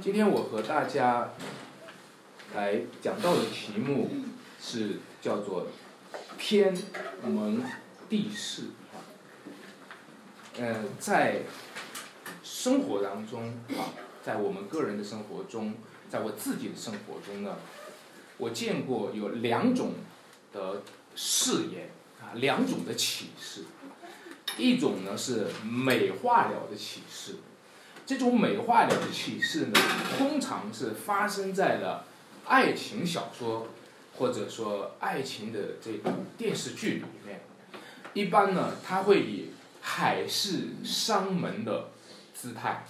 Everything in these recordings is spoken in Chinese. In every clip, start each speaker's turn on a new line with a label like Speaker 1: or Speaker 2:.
Speaker 1: 今天我和大家来讲到的题目是叫做“天门地势”啊。呃，在生活当中啊，在我们个人的生活中，在我自己的生活中呢，我见过有两种的誓言啊，两种的启示。一种呢是美化了的启示。这种美化的启示呢，通常是发生在了爱情小说或者说爱情的这个电视剧里面。一般呢，它会以海誓山盟的姿态、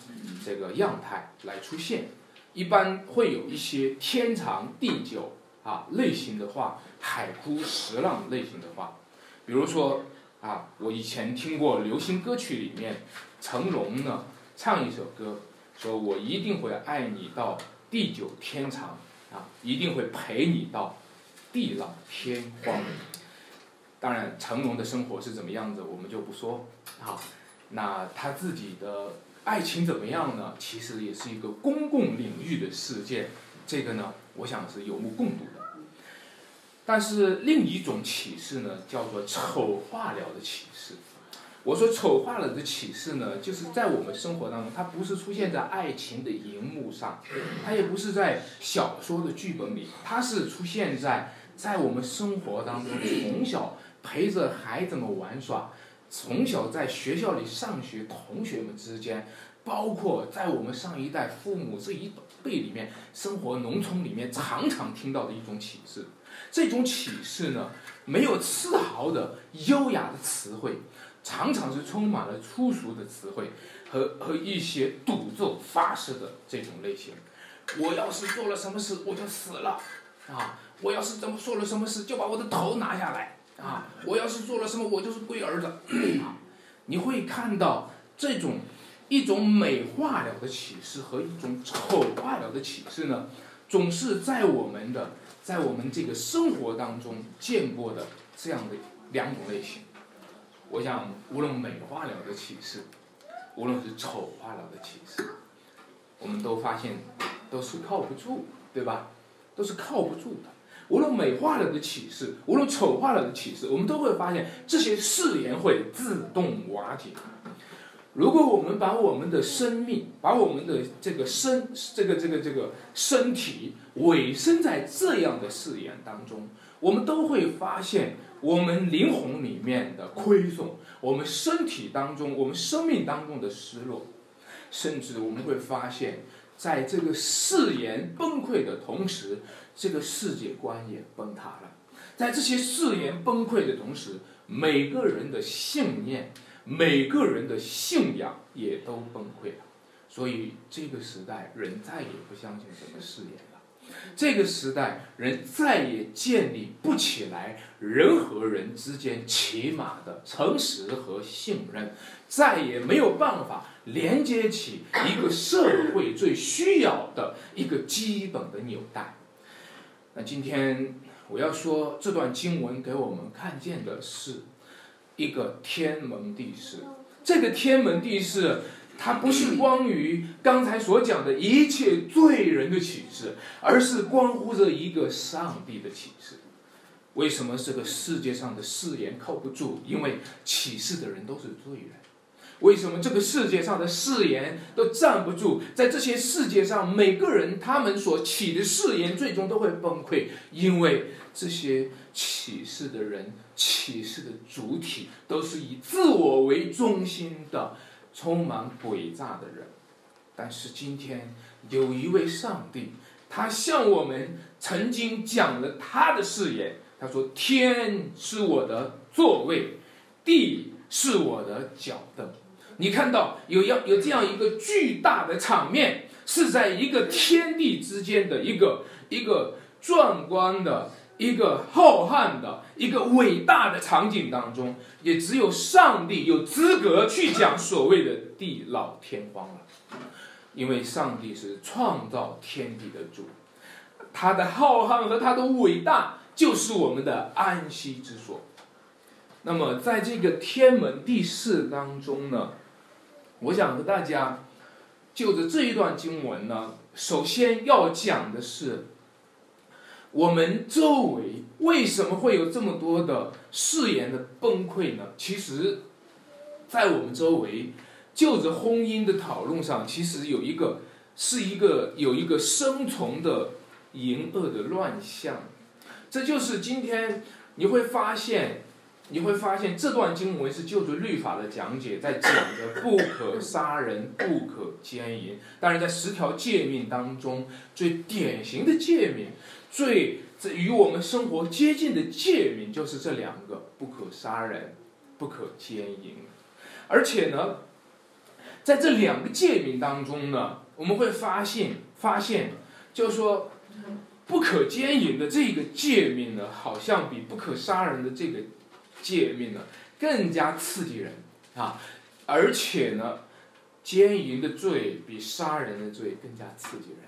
Speaker 1: 这个样态来出现。一般会有一些天长地久啊类型的话，海枯石烂类型的话，比如说啊，我以前听过流行歌曲里面，成龙呢。唱一首歌，说我一定会爱你到地久天长，啊，一定会陪你到地老天荒。当然，成龙的生活是怎么样子，我们就不说，啊，那他自己的爱情怎么样呢？其实也是一个公共领域的事件，这个呢，我想是有目共睹的。但是另一种启示呢，叫做丑化了的启示。我说丑化了的启示呢，就是在我们生活当中，它不是出现在爱情的荧幕上，它也不是在小说的剧本里，它是出现在在我们生活当中，从小陪着孩子们玩耍，从小在学校里上学，同学们之间，包括在我们上一代父母这一辈里面，生活农村里面常常听到的一种启示。这种启示呢，没有丝毫的优雅的词汇。常常是充满了粗俗的词汇和和一些赌咒发誓的这种类型。我要是做了什么事，我就死了啊！我要是怎么做了什么事，就把我的头拿下来啊！我要是做了什么，我就是龟儿子！你会看到这种一种美化了的启示和一种丑化了的启示呢，总是在我们的在我们这个生活当中见过的这样的两种类型。我想，无论美化了的启示，无论是丑化了的启示，我们都发现都是靠不住，对吧？都是靠不住的。无论美化了的启示，无论丑化了的启示，我们都会发现这些誓言会自动瓦解。如果我们把我们的生命，把我们的这个身，这个这个这个身体委身在这样的誓言当中，我们都会发现。我们灵魂里面的亏损，我们身体当中，我们生命当中的失落，甚至我们会发现，在这个誓言崩溃的同时，这个世界观也崩塌了。在这些誓言崩溃的同时，每个人的信念，每个人的信仰也都崩溃了。所以这个时代，人再也不相信什么誓言。这个时代，人再也建立不起来人和人之间起码的诚实和信任，再也没有办法连接起一个社会最需要的一个基本的纽带。那今天我要说这段经文给我们看见的是一个天门地势，这个天门地势。它不是关于刚才所讲的一切罪人的启示，而是关乎着一个上帝的启示。为什么这个世界上的誓言靠不住？因为启示的人都是罪人。为什么这个世界上的誓言都站不住？在这些世界上，每个人他们所起的誓言最终都会崩溃，因为这些启示的人、启示的主体都是以自我为中心的。充满诡诈的人，但是今天有一位上帝，他向我们曾经讲了他的誓言。他说：“天是我的座位，地是我的脚凳。”你看到有要有这样一个巨大的场面，是在一个天地之间的一个一个壮观的。一个浩瀚的、一个伟大的场景当中，也只有上帝有资格去讲所谓的地老天荒了，因为上帝是创造天地的主，他的浩瀚和他的伟大就是我们的安息之所。那么，在这个天门地势当中呢，我想和大家就着这一段经文呢，首先要讲的是，我们周围为什么会有这么多的誓言的崩溃呢？其实，在我们周围，就着婚姻的讨论上，其实有一个是一个有一个生存的淫恶的乱象，这就是今天你会发现。你会发现这段经文是就着律法的讲解，在讲的不可杀人、不可奸淫。当然，在十条诫命当中，最典型的诫命，最与我们生活接近的诫命，就是这两个：不可杀人、不可奸淫。而且呢，在这两个诫命当中呢，我们会发现，发现，就是说，不可奸淫的这个诫命呢，好像比不可杀人的这个。诫命呢，更加刺激人啊，而且呢，奸淫的罪比杀人的罪更加刺激人，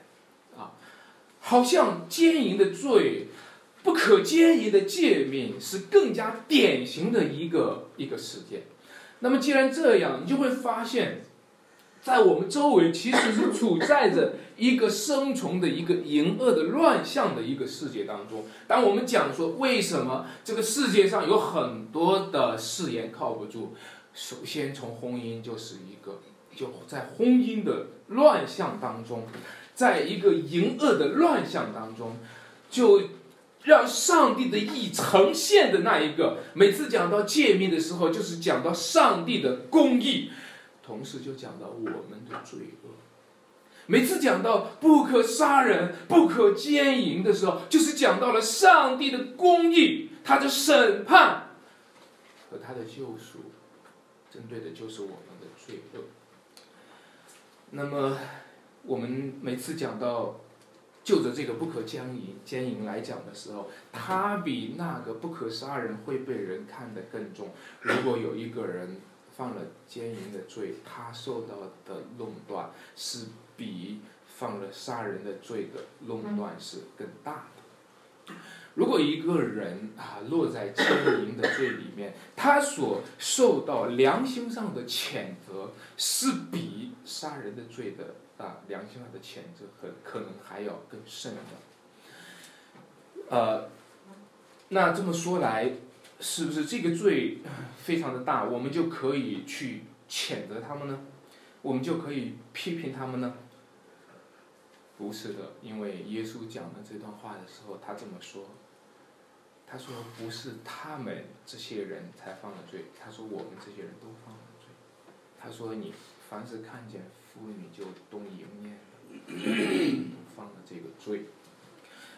Speaker 1: 好像奸淫的罪，不可奸淫的诫命是更加典型的一个一个事件。那么既然这样，你就会发现。在我们周围，其实是处在着一个生存的一个淫恶的乱象的一个世界当中。当我们讲说为什么这个世界上有很多的誓言靠不住，首先从婚姻就是一个，就在婚姻的乱象当中，在一个淫恶的乱象当中，就让上帝的意呈现的那一个。每次讲到诫命的时候，就是讲到上帝的公义。同时就讲到我们的罪恶。每次讲到不可杀人、不可奸淫的时候，就是讲到了上帝的公义，他的审判和他的救赎，针对的就是我们的罪恶。那么，我们每次讲到就着这个不可奸淫、奸淫来讲的时候，他比那个不可杀人会被人看得更重。如果有一个人，犯了奸淫的罪，他受到的垄断是比犯了杀人的罪的垄断是更大的。如果一个人啊落在奸淫的罪里面，他所受到良心上的谴责是比杀人的罪的啊良心上的谴责很可能还要更甚的。呃，那这么说来。是不是这个罪非常的大，我们就可以去谴责他们呢？我们就可以批评他们呢？不是的，因为耶稣讲的这段话的时候，他这么说。他说不是他们这些人才犯了罪，他说我们这些人都犯了罪。他说你凡是看见妇女就动淫念的，犯了这个罪。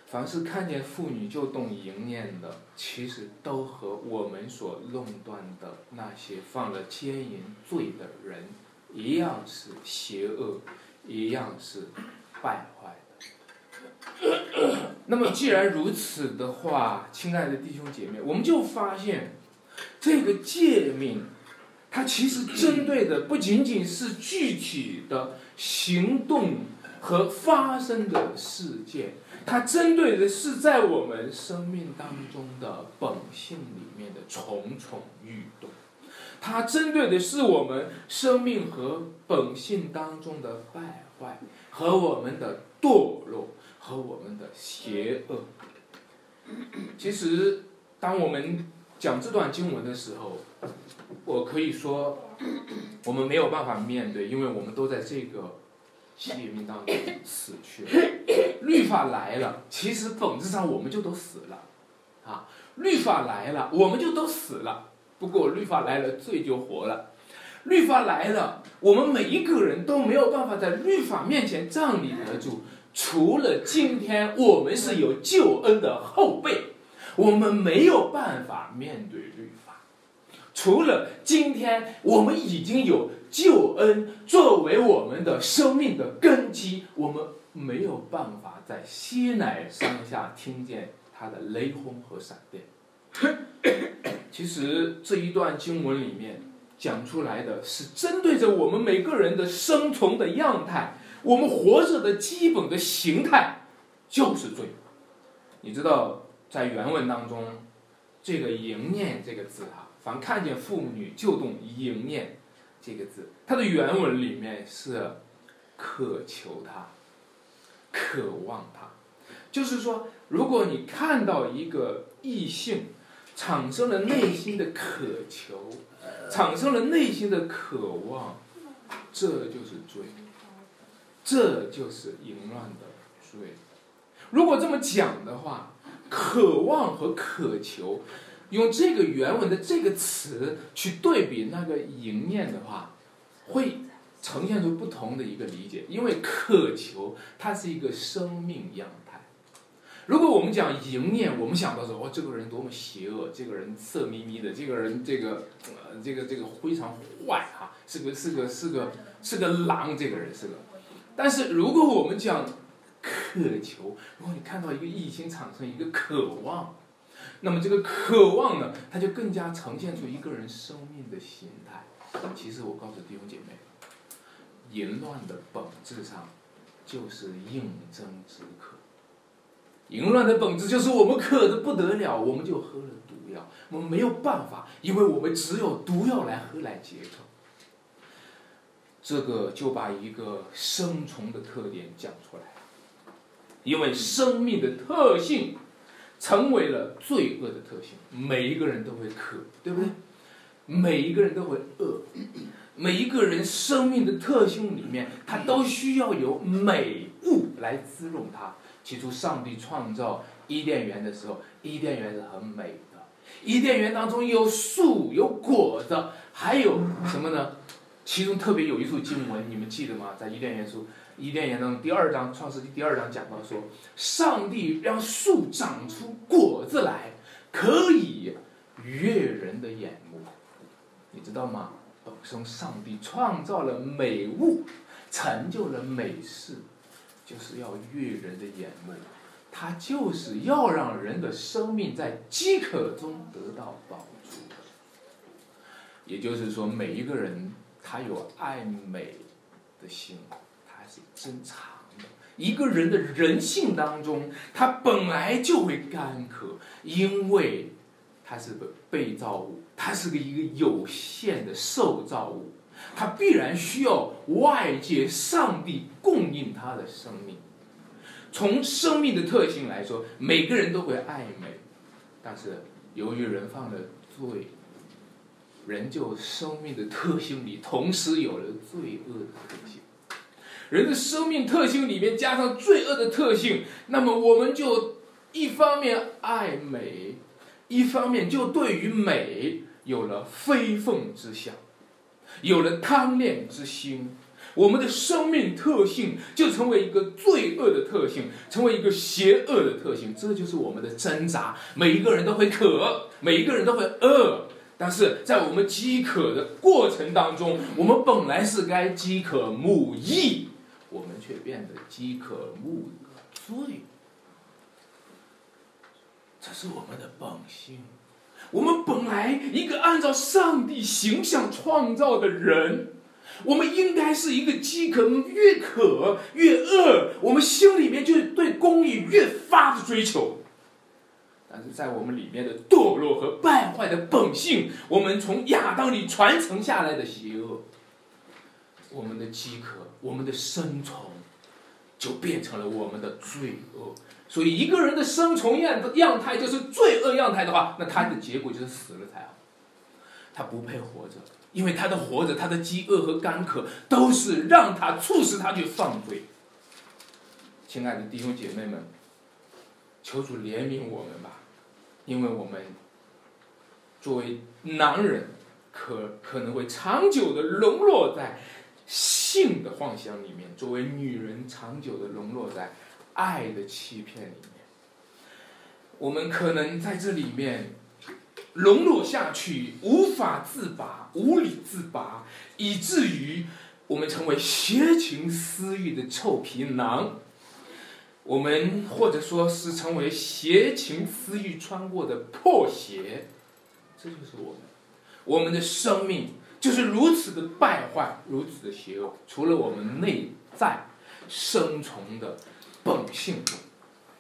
Speaker 1: 凡是看见妇女就动淫念的，其实都和我们所论断的那些犯了奸淫罪的人一样是邪恶，一样是败坏的。那么既然如此的话，亲爱的弟兄姐妹，我们就发现这个诫命，它其实针对的不仅仅是具体的行动和发生的事件。它针对的是在我们生命当中的本性里面的重重欲动，它针对的是我们生命和本性当中的败坏和我们的堕落和我们的邪恶。其实，当我们讲这段经文的时候，我可以说，我们没有办法面对，因为我们都在这个。诫命当中死去了，律法来了，其实本质上我们就都死了，啊，律法来了，我们就都死了。不过律法来了，罪就活了。律法来了，我们每一个人都没有办法在律法面前站立得住。除了今天我们是有救恩的后辈，我们没有办法面对律法。除了今天我们已经有。救恩作为我们的生命的根基，我们没有办法在西乃山下听见他的雷轰和闪电。其实这一段经文里面讲出来的是针对着我们每个人的生存的样态，我们活着的基本的形态就是罪。你知道，在原文当中，这个“淫念”这个字哈，凡看见妇女就动淫念。这个字，它的原文里面是渴求它，渴望它。就是说，如果你看到一个异性，产生了内心的渴求，产生了内心的渴望，这就是罪，这就是淫乱的罪。如果这么讲的话，渴望和渴求，用这个原文的这个词去对比那个淫念的话，会呈现出不同的一个理解。因为渴求它是一个生命样态。如果我们讲淫念，我们想到说，哦，这个人多么邪恶，这个人色眯眯的，这个人这个呃这个这个非常坏哈，是个是个是个是个狼，这个人是个。但是如果我们讲渴求，如果你看到一个异性产生一个渴望，那么这个渴望呢，它就更加呈现出一个人生命的形态。其实我告诉弟兄姐妹，淫乱的本质上就是应征止渴。淫乱的本质就是我们渴的不得了，我们就喝了毒药。我们没有办法，因为我们只有毒药来喝来解渴。这个就把一个生存的特点讲出来。因为生命的特性成为了罪恶的特性，每一个人都会渴，对不对？每一个人都会饿，每一个人生命的特性里面，他都需要有美物来滋润它。起初，上帝创造伊甸园的时候，伊甸园是很美的，伊甸园当中有树、有果子，还有什么呢？其中特别有一处经文，你们记得吗？在伊甸园书。伊甸园中第二章创世纪第二章讲到说，上帝让树长出果子来，可以悦人的眼目，你知道吗？本身上帝创造了美物，成就了美事，就是要悦人的眼目，他就是要让人的生命在饥渴中得到饱足。也就是说，每一个人他有爱美的心。是珍藏的一个人的人性当中，他本来就会干渴，因为他是个被造物，他是个一个有限的受造物，他必然需要外界上帝供应他的生命。从生命的特性来说，每个人都会爱美，但是由于人犯了罪，人就生命的特性里同时有了罪恶的特性。人的生命特性里面加上罪恶的特性，那么我们就一方面爱美，一方面就对于美有了非分之想，有了贪恋之心。我们的生命特性就成为一个罪恶的特性，成为一个邪恶的特性。这就是我们的挣扎。每一个人都会渴，每一个人都会饿，但是在我们饥渴的过程当中，我们本来是该饥渴慕义。却变得饥渴慕罪，这是我们的本性。我们本来一个按照上帝形象创造的人，我们应该是一个饥渴越渴越饿，我们心里面就对公义越发的追求。但是在我们里面的堕落和败坏的本性，我们从亚当里传承下来的邪恶，我们的饥渴。我们的生存就变成了我们的罪恶，所以一个人的生存样样态就是罪恶样态的话，那他的结果就是死了才好。他不配活着，因为他的活着，他的饥饿和干渴都是让他促使他去犯罪。亲爱的弟兄姐妹们，求主怜悯我们吧，因为我们作为男人，可可能会长久的沦落在。性的幻想里面，作为女人长久的沦落在爱的欺骗里面，我们可能在这里面沦落下去，无法自拔，无力自拔，以至于我们成为邪情私欲的臭皮囊。我们或者说是成为邪情私欲穿过的破鞋，这就是我们，我们的生命。就是如此的败坏，如此的邪恶。除了我们内在生存的本性，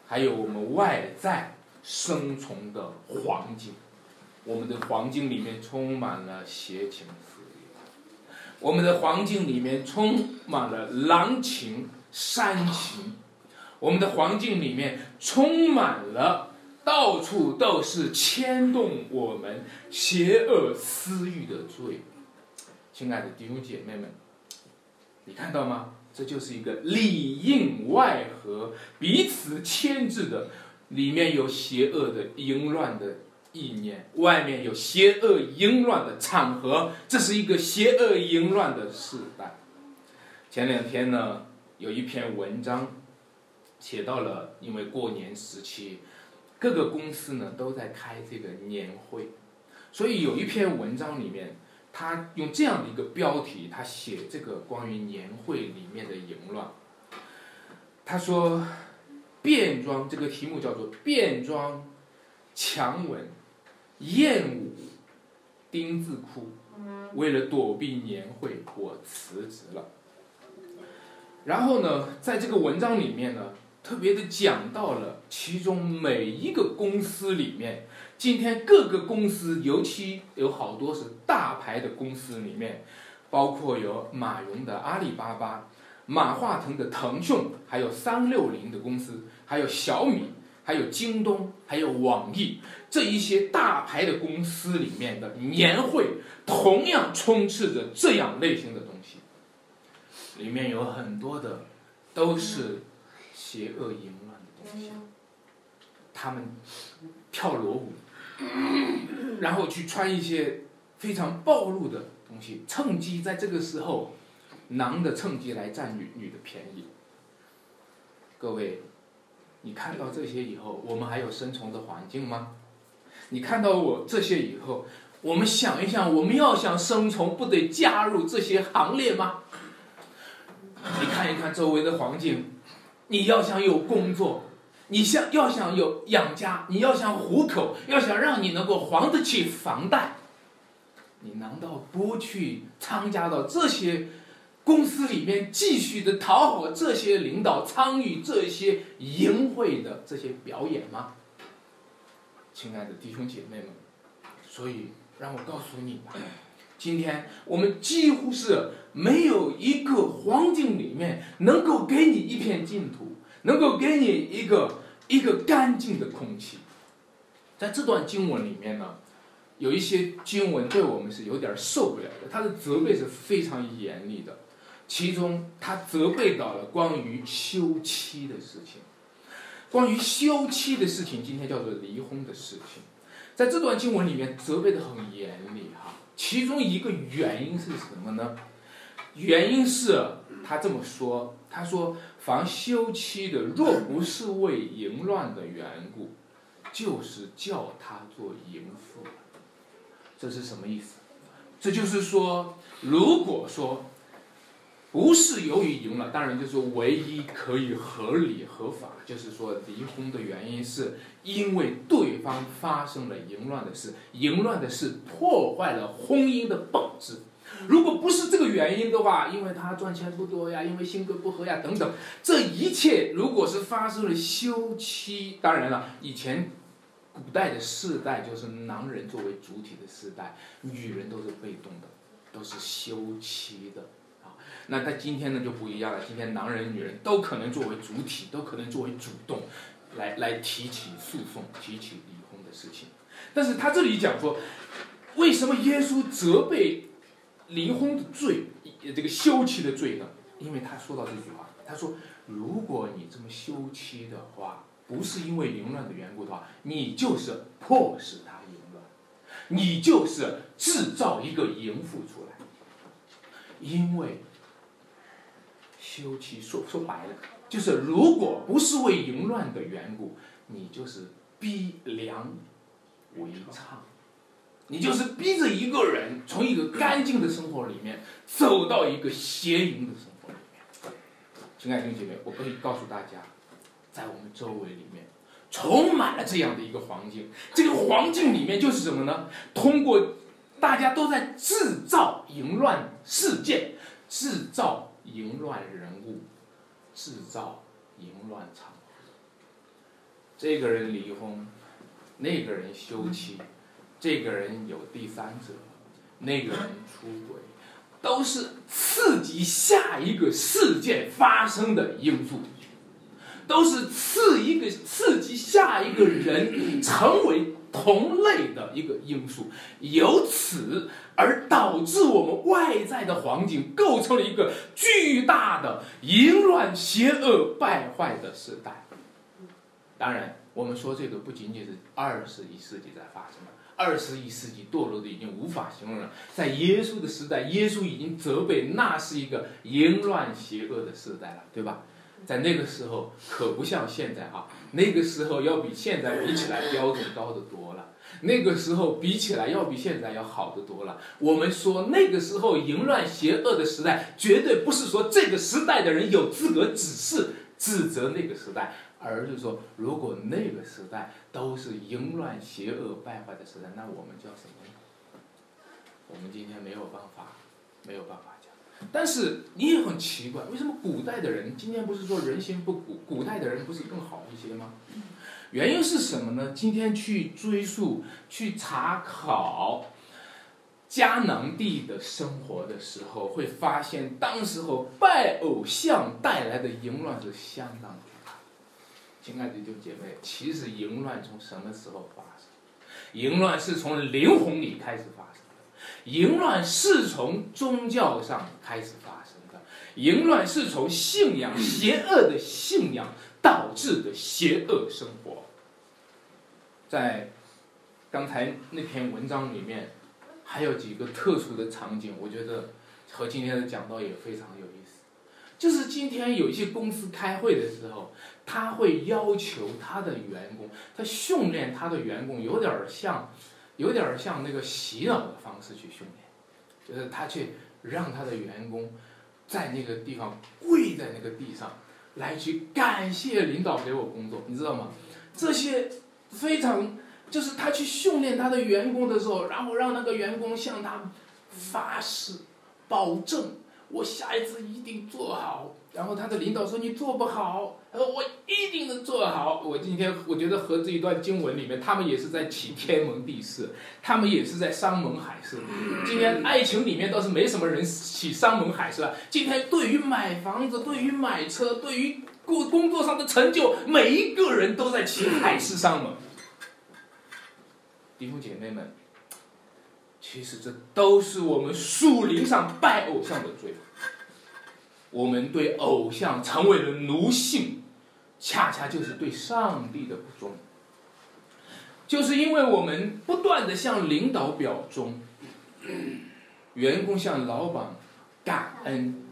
Speaker 1: 还有我们外在生存的环境。我们的环境里面充满了邪情私欲。我们的环境里面充满了狼情、山情，我们的环境里面充满了到处都是牵动我们邪恶私欲的罪。亲爱的弟兄姐妹们，你看到吗？这就是一个里应外合、彼此牵制的，里面有邪恶的淫乱的意念，外面有邪恶淫乱的场合，这是一个邪恶淫乱的时代。前两天呢，有一篇文章写到了，因为过年时期，各个公司呢都在开这个年会，所以有一篇文章里面。他用这样的一个标题，他写这个关于年会里面的淫乱。他说，变装这个题目叫做变装、强吻、艳舞、丁字裤。为了躲避年会，我辞职了。然后呢，在这个文章里面呢，特别的讲到了其中每一个公司里面。今天各个公司，尤其有好多是大牌的公司里面，包括有马云的阿里巴巴、马化腾的腾讯，还有三六零的公司，还有小米，还有京东，还有网易这一些大牌的公司里面的年会，同样充斥着这样类型的东西，里面有很多的都是邪恶淫乱的东西，他们跳裸舞。然后去穿一些非常暴露的东西，趁机在这个时候，男的趁机来占女女的便宜。各位，你看到这些以后，我们还有生存的环境吗？你看到我这些以后，我们想一想，我们要想生存，不得加入这些行列吗？你看一看周围的环境，你要想有工作。你想要想有养家，你要想糊口，要想让你能够还得起房贷，你难道不去参加到这些公司里面，继续的讨好这些领导，参与这些淫秽的这些表演吗？亲爱的弟兄姐妹们，所以让我告诉你，今天我们几乎是没有一个环境里面能够给你一片净土。能够给你一个一个干净的空气，在这段经文里面呢，有一些经文对我们是有点受不了的，他的责备是非常严厉的，其中他责备到了关于休妻的事情，关于休妻的事情，今天叫做离婚的事情，在这段经文里面责备的很严厉哈，其中一个原因是什么呢？原因是他这么说，他说。凡休妻的，若不是为淫乱的缘故，就是叫他做淫妇。这是什么意思？这就是说，如果说不是由于淫乱，当然就是唯一可以合理合法，就是说离婚的原因是因为对方发生了淫乱的事，淫乱的事破坏了婚姻的本质。如果不是这个原因的话，因为他赚钱不多呀，因为性格不合呀，等等，这一切如果是发生了休妻，当然了，以前古代的世代就是男人作为主体的世代，女人都是被动的，都是休妻的啊。那在今天呢就不一样了，今天男人女人都可能作为主体，都可能作为主动，来来提起诉讼，提起离婚的事情。但是他这里讲说，为什么耶稣责备？离婚的罪，这个休妻的罪呢？因为他说到这句话，他说：“如果你这么休妻的话，不是因为淫乱的缘故的话，你就是迫使他淫乱，你就是制造一个淫妇出来。因为休妻说说白了，就是如果不是为淫乱的缘故，你就是逼良为娼。”你就是逼着一个人从一个干净的生活里面走到一个邪淫的生活里面。亲爱的弟姐妹，我可以告诉大家，在我们周围里面充满了这样的一个环境。这个环境里面就是什么呢？通过大家都在制造淫乱事件，制造淫乱人物，制造淫乱场合。这个人离婚，那个人休妻。这个人有第三者，那个人出轨，都是刺激下一个事件发生的因素，都是刺一个刺激下一个人成为同类的一个因素，由此而导致我们外在的环境构成了一个巨大的淫乱、邪恶、败坏的时代。当然，我们说这个不仅仅是二十一世纪在发生的。二十一世纪堕落的已经无法形容了，在耶稣的时代，耶稣已经责备那是一个淫乱邪恶的时代了，对吧？在那个时候可不像现在啊，那个时候要比现在比起来标准高得多了，那个时候比起来要比现在要好得多了。我们说那个时候淫乱邪恶的时代，绝对不是说这个时代的人有资格指示指责那个时代。而是说，如果那个时代都是淫乱、邪恶、败坏的时代，那我们叫什么呢？我们今天没有办法，没有办法讲。但是你也很奇怪，为什么古代的人今天不是说人心不古？古代的人不是更好一些吗？原因是什么呢？今天去追溯、去查考迦南地的生活的时候，会发现当时候拜偶像带来的淫乱是相当。亲爱的弟兄姐妹，其实淫乱从什么时候发生？淫乱是从灵魂里开始发生的，淫乱是从宗教上开始发生的，淫乱是从信仰邪恶的信仰导致的邪恶生活。在刚才那篇文章里面，还有几个特殊的场景，我觉得和今天的讲道也非常有意思。就是今天有一些公司开会的时候。他会要求他的员工，他训练他的员工，有点像，有点像那个洗脑的方式去训练，就是他去让他的员工在那个地方跪在那个地上，来去感谢领导给我工作，你知道吗？这些非常就是他去训练他的员工的时候，然后让那个员工向他发誓，保证我下一次一定做好。然后他的领导说你做不好，他说我一定能做好。我今天我觉得和这一段经文里面，他们也是在起天门地誓，他们也是在山盟海誓。今天爱情里面倒是没什么人起山盟海誓了。今天对于买房子，对于买车，对于工工作上的成就，每一个人都在起海誓山盟。弟兄姐妹们，其实这都是我们树林上拜偶像的罪。我们对偶像成为了奴性，恰恰就是对上帝的不忠。就是因为我们不断的向领导表忠，员工向老板感恩，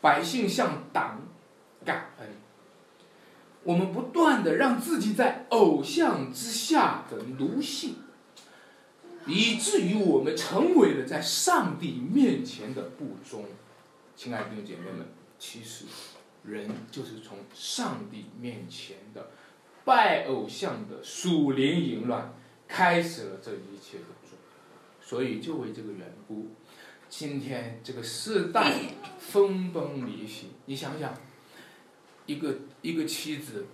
Speaker 1: 百姓向党感恩，我们不断的让自己在偶像之下的奴性，以至于我们成为了在上帝面前的不忠。亲爱的弟兄姐妹们，其实人就是从上帝面前的拜偶像的属灵淫乱开始了这一切的罪，所以就为这个缘故，今天这个世代分崩离析。你想想，一个一个妻子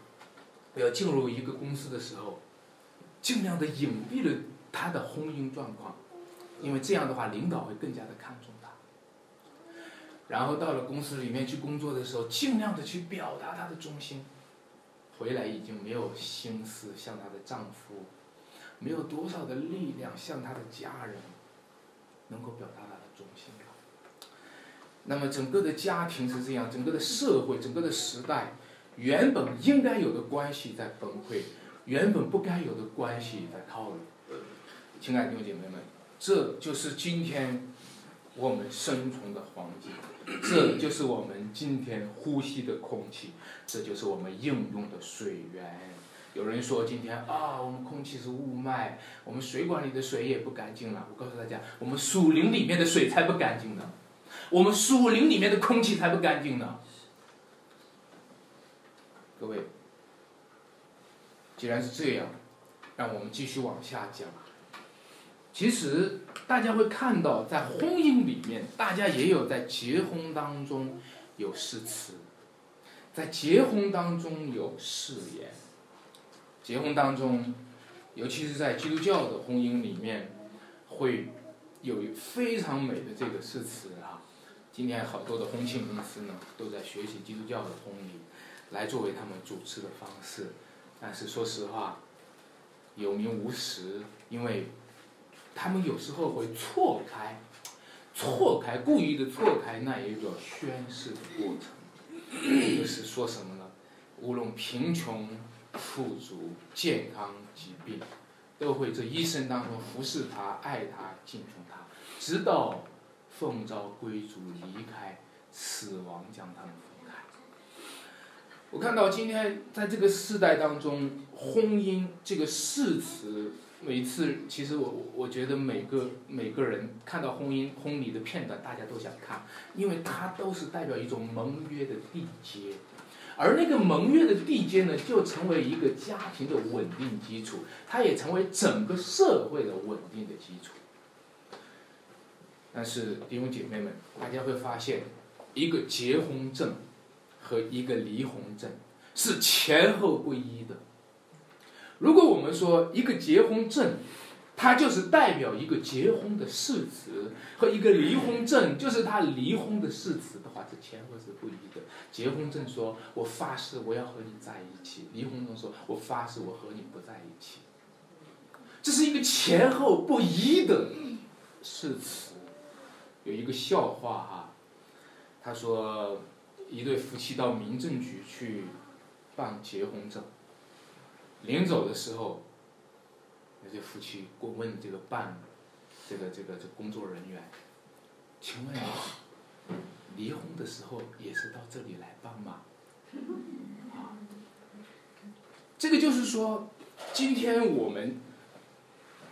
Speaker 1: 要进入一个公司的时候，尽量的隐蔽了她的婚姻状况，因为这样的话，领导会更加的看重他。然后到了公司里面去工作的时候，尽量的去表达她的忠心，回来已经没有心思向她的丈夫，没有多少的力量向她的家人，能够表达她的忠心了。那么整个的家庭是这样，整个的社会，整个的时代，原本应该有的关系在崩溃，原本不该有的关系在套路。亲爱的弟兄姐妹们，这就是今天我们生存的环境。这就是我们今天呼吸的空气，这就是我们应用的水源。有人说今天啊，我们空气是雾霾，我们水管里的水也不干净了。我告诉大家，我们树林里面的水才不干净呢，我们树林里面的空气才不干净呢。各位，既然是这样，让我们继续往下讲。其实大家会看到，在婚姻里面，大家也有在结婚当中有誓词，在结婚当中有誓言。结婚当中，尤其是在基督教的婚姻里面，会有非常美的这个誓词啊。今天好多的婚庆公司呢，都在学习基督教的婚礼，来作为他们主持的方式。但是说实话，有名无实，因为他们有时候会错开，错开，故意的错开那一个宣誓的过程，就是说什么呢？无论贫穷、富足、健康、疾病，都会这一生当中服侍他、爱他、敬重他，直到。奉召归族离开，死亡将他们分开。我看到今天在这个世代当中，婚姻这个誓词，每次其实我我觉得每个每个人看到婚姻婚礼的片段，大家都想看，因为它都是代表一种盟约的缔结，而那个盟约的缔结呢，就成为一个家庭的稳定基础，它也成为整个社会的稳定的基础。但是弟兄姐妹们，大家会发现，一个结婚证和一个离婚证是前后不一的。如果我们说一个结婚证，它就是代表一个结婚的誓词，和一个离婚证就是他离婚的誓词的话，这前后是不一的。结婚证说我发誓我要和你在一起，离婚证说我发誓我和你不在一起，这是一个前后不一的誓词。有一个笑话哈，他说一对夫妻到民政局去办结婚证，临走的时候，那些夫妻过问这个办这个这个这工作人员，请问离婚的时候也是到这里来办吗？啊，这个就是说，今天我们。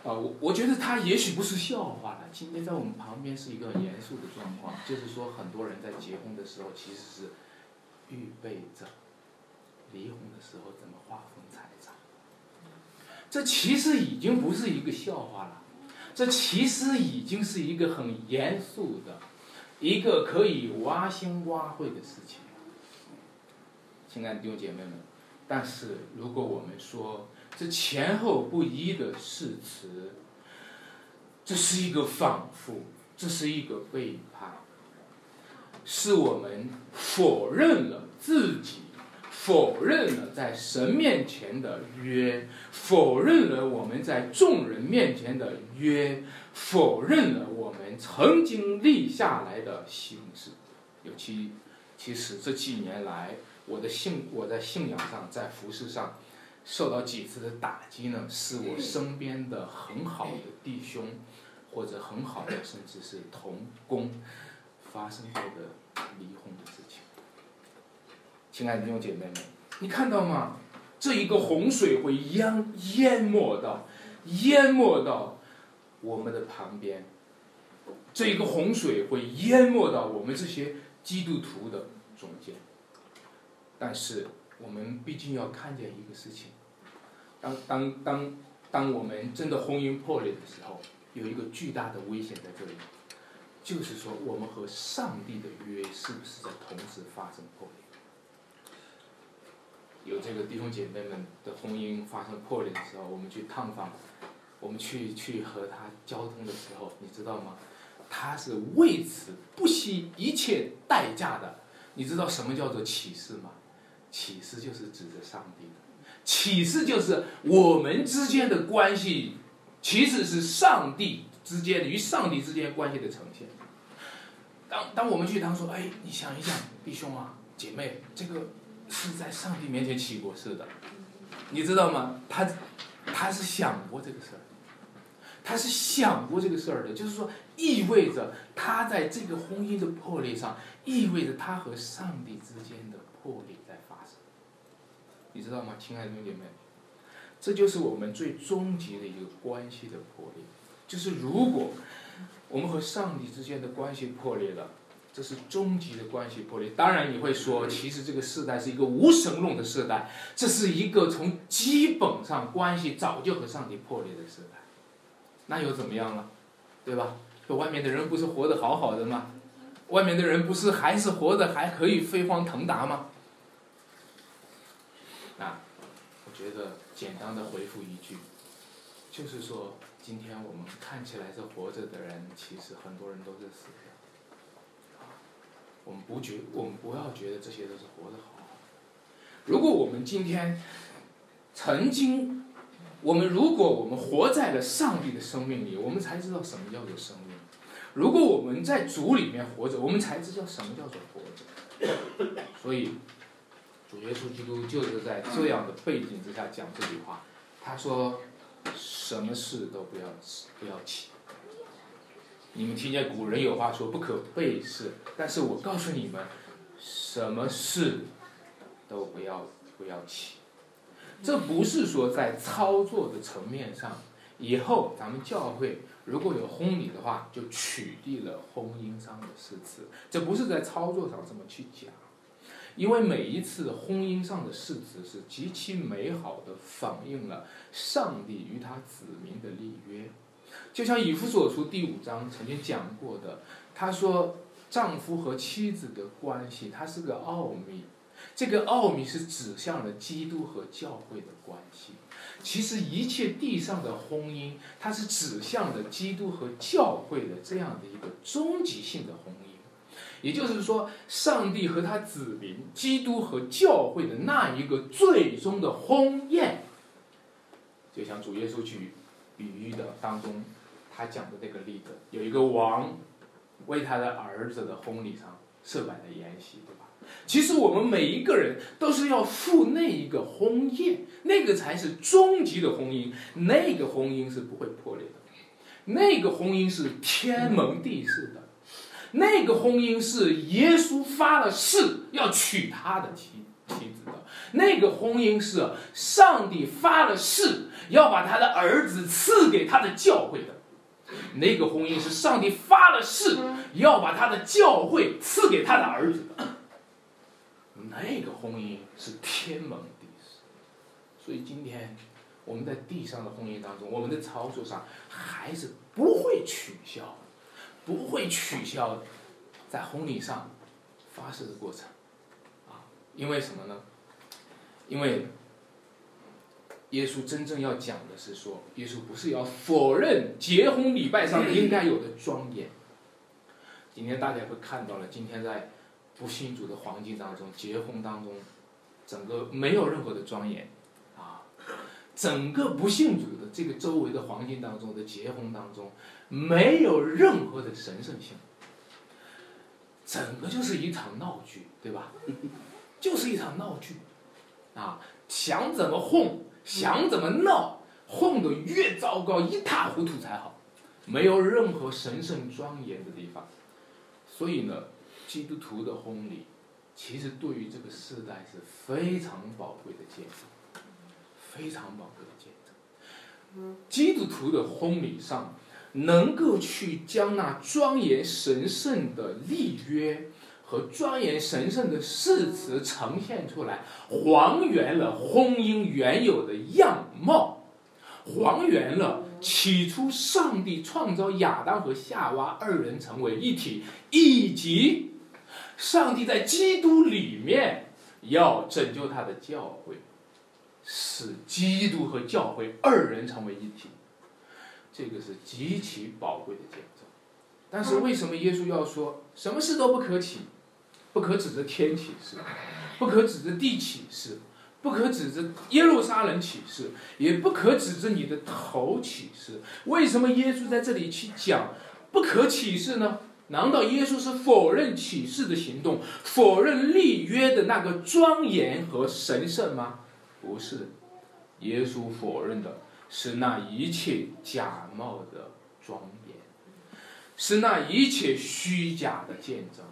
Speaker 1: 啊，我我觉得他也许不是笑话了。今天在我们旁边是一个很严肃的状况，就是说很多人在结婚的时候其实是预备着离婚的时候怎么划分财产。这其实已经不是一个笑话了，这其实已经是一个很严肃的，一个可以挖心挖肺的事情。亲爱的弟兄姐妹们，但是如果我们说，这前后不一的誓词，这是一个仿佛，这是一个背叛，是我们否认了自己，否认了在神面前的约，否认了我们在众人面前的约，否认了我们曾经立下来的心志。尤其，其实这几年来，我的信，我在信仰上，在服饰上。受到几次的打击呢？是我身边的很好的弟兄，或者很好的甚至是同工，发生过的离婚的事情。亲爱的弟兄姐妹们，你看到吗？这一个洪水会淹淹没到，淹没到我们的旁边。这一个洪水会淹没到我们这些基督徒的中间。但是我们毕竟要看见一个事情。当当当当我们真的婚姻破裂的时候，有一个巨大的危险在这里，就是说我们和上帝的约是不是在同时发生破裂？有这个弟兄姐妹们的婚姻发生破裂的时候，我们去探访，我们去去和他交通的时候，你知道吗？他是为此不惜一切代价的。你知道什么叫做启示吗？启示就是指着上帝的。启示就是我们之间的关系，其实是上帝之间与上帝之间关系的呈现。当当我们去当说，哎，你想一想，弟兄啊，姐妹，这个是在上帝面前起过誓的，你知道吗？他他是想过这个事儿，他是想过这个事儿的，就是说，意味着他在这个婚姻的破裂上，意味着他和上帝之间的破裂在发生。你知道吗，亲爱的兄弟们，这就是我们最终极的一个关系的破裂。就是如果我们和上帝之间的关系破裂了，这是终极的关系破裂。当然，你会说，其实这个时代是一个无神论的时代，这是一个从基本上关系早就和上帝破裂的时代。那又怎么样了，对吧？外面的人不是活得好好的吗？外面的人不是还是活得还可以飞黄腾达吗？觉得简单的回复一句，就是说，今天我们看起来是活着的人，其实很多人都是死的。我们不觉，我们不要觉得这些都是活得好。如果我们今天曾经，我们如果我们活在了上帝的生命里，我们才知道什么叫做生命。如果我们在主里面活着，我们才知道什么叫做活着。所以，主耶稣基督就是在这样的背景之下讲这句话。他说：“什么事都不要不要起。”你们听见古人有话说“不可背事”，但是我告诉你们，什么事都不要不要起。这不是说在操作的层面上，以后咱们教会如果有婚礼的话，就取缔了婚姻上的誓词。这不是在操作上这么去讲，因为每一次婚姻上的誓词是极其美好的，反映了上帝与他子民的立约。就像以弗所书第五章曾经讲过的，他说丈夫和妻子的关系，它是个奥秘。这个奥秘是指向了基督和教会的关系。其实一切地上的婚姻，它是指向了基督和教会的这样的一个终极性的婚姻。也就是说，上帝和他子民，基督和教会的那一个最终的婚宴，就像主耶稣去。比喻的当中，他讲的这个例子，有一个王为他的儿子的婚礼上设摆的筵席，对吧？其实我们每一个人都是要赴那一个婚宴，那个才是终极的婚姻，那个婚姻是不会破裂的，那个婚姻是天蒙地誓的，那个婚姻是耶稣发了誓要娶他的妻子，那个婚姻是上帝发了誓。要把他的儿子赐给他的教会的，那个婚姻是上帝发了誓要把他的教会赐给他的儿子的，那个婚姻是天盟地誓。所以今天我们在地上的婚姻当中，我们的操作上还是不会取消，不会取消在婚礼上发誓的过程，啊，因为什么呢？因为。耶稣真正要讲的是说，耶稣不是要否认结婚礼拜上应该有的庄严。今天大家会看到了，今天在不信主的环境当中，结婚当中，整个没有任何的庄严，啊，整个不信主的这个周围的环境当中的结婚当中，没有任何的神圣性，整个就是一场闹剧，对吧？就是一场闹剧，啊，想怎么哄。想怎么闹，哄得越糟糕，一塌糊涂才好，没有任何神圣庄严的地方。所以呢，基督徒的婚礼，其实对于这个时代是非常宝贵的见证，非常宝贵的见证。基督徒的婚礼上，能够去将那庄严神圣的立约。和庄严神圣的誓词呈现出来，还原了婚姻原有的样貌，还原了起初上帝创造亚当和夏娃二人成为一体，以及上帝在基督里面要拯救他的教会，使基督和教会二人成为一体，这个是极其宝贵的见证。但是为什么耶稣要说什么事都不可起？不可指着天启示，不可指着地启示，不可指着耶路撒冷启示，也不可指着你的头启示。为什么耶稣在这里去讲不可启示呢？难道耶稣是否认启示的行动，否认立约的那个庄严和神圣吗？不是，耶稣否认的是那一切假冒的庄严，是那一切虚假的见证。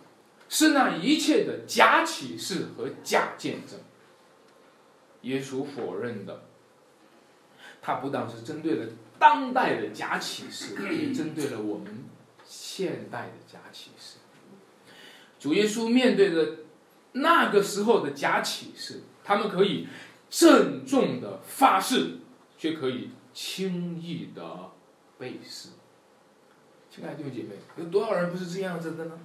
Speaker 1: 是那一切的假启示和假见证，耶稣否认的。他不但是针对了当代的假启示，也针对了我们现代的假启示。主耶稣面对着那个时候的假启示，他们可以郑重的发誓，却可以轻易的背誓。亲爱的弟兄姐妹，有多少人不是这样子的呢？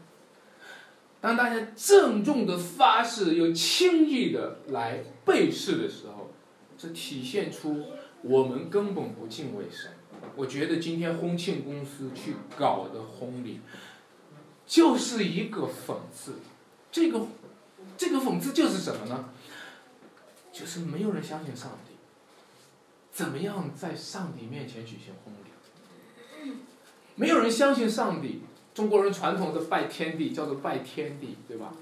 Speaker 1: 当大家郑重的发誓，又轻易的来背誓的时候，这体现出我们根本不敬畏神。我觉得今天婚庆公司去搞的婚礼，就是一个讽刺。这个，这个讽刺就是什么呢？就是没有人相信上帝。怎么样在上帝面前举行婚礼？没有人相信上帝。中国人传统的拜天地叫做拜天地，对吧？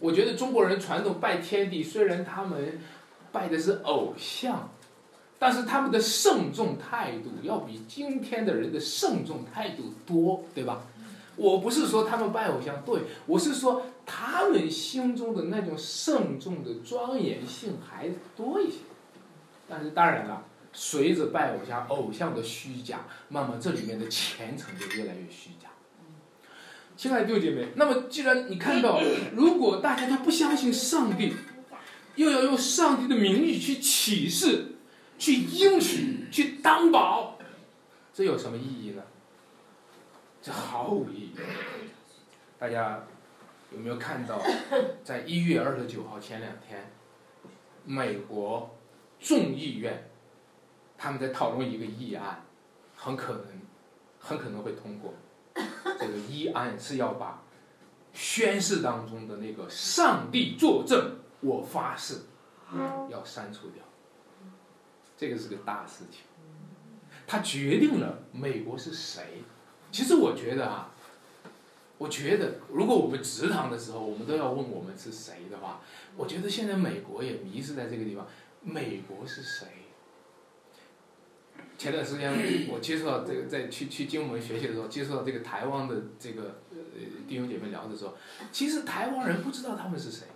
Speaker 1: 我觉得中国人传统拜天地，虽然他们拜的是偶像。但是他们的慎重态度要比今天的人的慎重态度多，对吧？我不是说他们拜偶像对，我是说他们心中的那种慎重的庄严性还多一些。但是当然了，随着拜偶像偶像的虚假，慢慢这里面的虔诚就越来越虚假。亲爱的弟兄姐妹，那么既然你看到，如果大家都不相信上帝，又要用上帝的名义去启示。去应许，去担保，这有什么意义呢？这毫无意义。大家有没有看到，在一月二十九号前两天，美国众议院他们在讨论一个议案，很可能很可能会通过。这个议案是要把宣誓当中的那个“上帝作证，我发誓”要删除掉。这个是个大事情，它决定了美国是谁。其实我觉得啊，我觉得如果我们直堂的时候，我们都要问我们是谁的话，我觉得现在美国也迷失在这个地方。美国是谁？前段时间 我接触到这个，在去去金门学习的时候，接触到这个台湾的这个呃弟兄姐妹聊的时候，其实台湾人不知道他们是谁。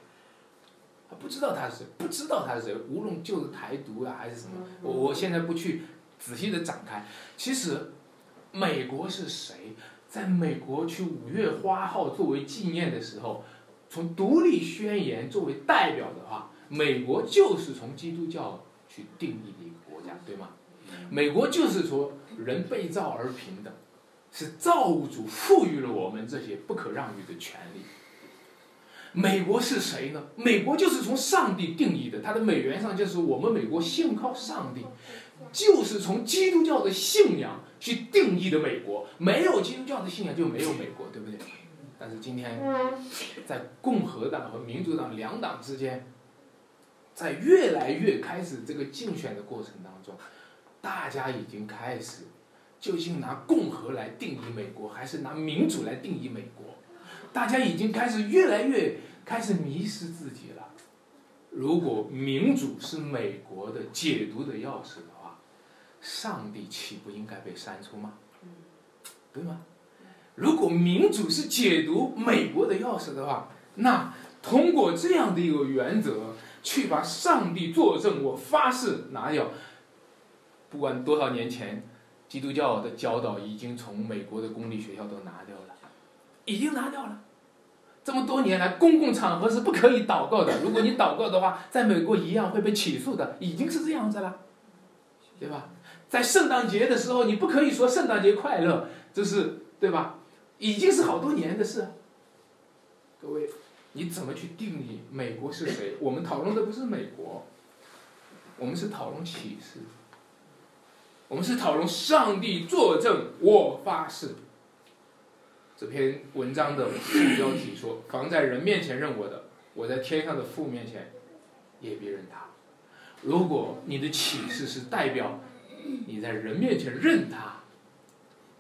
Speaker 1: 他不知道他是谁，不知道他是谁，无论就是台独啊还是什么，我我现在不去仔细的展开。其实，美国是谁？在美国去五月花号作为纪念的时候，从独立宣言作为代表的话，美国就是从基督教去定义的一个国家，对吗？美国就是说人被造而平等，是造物主赋予了我们这些不可让与的权利。美国是谁呢？美国就是从上帝定义的，它的美元上就是我们美国信靠上帝，就是从基督教的信仰去定义的美国。没有基督教的信仰就没有美国，对不对？但是今天，在共和党和民主党两党之间，在越来越开始这个竞选的过程当中，大家已经开始究竟拿共和来定义美国，还是拿民主来定义美国？大家已经开始越来越开始迷失自己了。如果民主是美国的解读的钥匙的话，上帝岂不应该被删除吗？对吗？如果民主是解读美国的钥匙的话，那通过这样的一个原则去把上帝作证，我发誓拿掉，不管多少年前基督教的教导已经从美国的公立学校都拿掉了。已经拿掉了，这么多年来，公共场合是不可以祷告的。如果你祷告的话，在美国一样会被起诉的，已经是这样子了，对吧？在圣诞节的时候，你不可以说圣诞节快乐，这是对吧？已经是好多年的事。各位，你怎么去定义美国是谁？我们讨论的不是美国，我们是讨论启示，我们是讨论上帝作证，我发誓。这篇文章的副标题说：“防在人面前认我的，我在天上的父面前也别认他。”如果你的启示是代表你在人面前认他，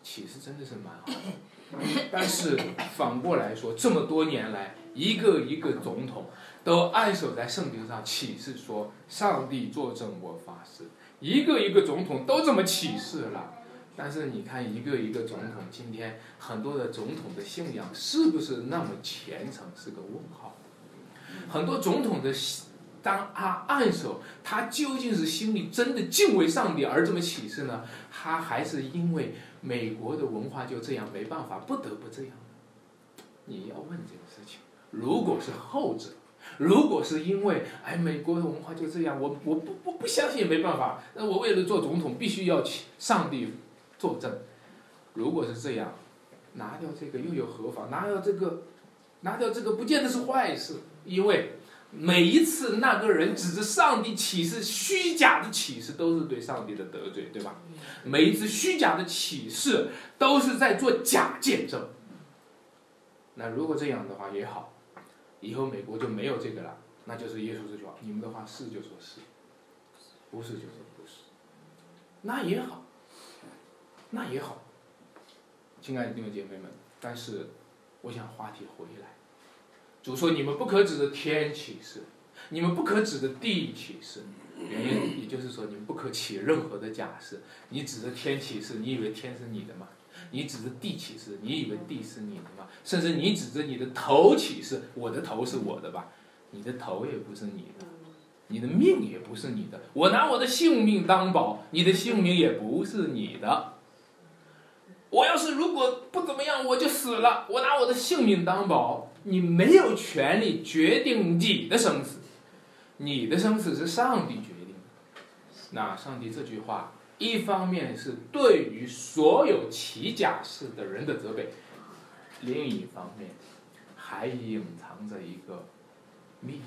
Speaker 1: 启示真的是蛮好的。但是反过来说，这么多年来，一个一个总统都按守在圣经上启示说：“上帝作证，我发誓。”一个一个总统都这么启示了。但是你看，一个一个总统，今天很多的总统的信仰是不是那么虔诚，是个问号。很多总统的，当他暗手，他究竟是心里真的敬畏上帝而这么启示呢？他还是因为美国的文化就这样，没办法，不得不这样？你要问这个事情。如果是后者，如果是因为哎，美国的文化就这样，我我不不不相信也没办法。那我为了做总统，必须要上帝。作证，如果是这样，拿掉这个又有何妨？拿掉这个，拿掉这个不见得是坏事，因为每一次那个人指着上帝启示虚假的启示，都是对上帝的得罪，对吧？每一次虚假的启示都是在做假见证。那如果这样的话也好，以后美国就没有这个了，那就是耶稣这句话：你们的话是就说是，不是就说不是。那也好，那也好。亲爱的弟兄姐妹们，但是我想话题回来。主说：“你们不可指的天起誓，你们不可指的地起誓。原因也就是说，你不可起任何的假设。你指着天起誓，你以为天是你的吗？你指着地起誓，你以为地是你的吗？甚至你指着你的头起誓，我的头是我的吧？你的头也不是你的，你的命也不是你的。我拿我的性命当保，你的性命也不是你的。我要是如果不怎么样，我就死了。我拿我的性命当保。”你没有权利决定你的生死，你的生死是上帝决定的。那上帝这句话，一方面是对于所有起假誓的人的责备，另一方面还隐藏着一个秘密。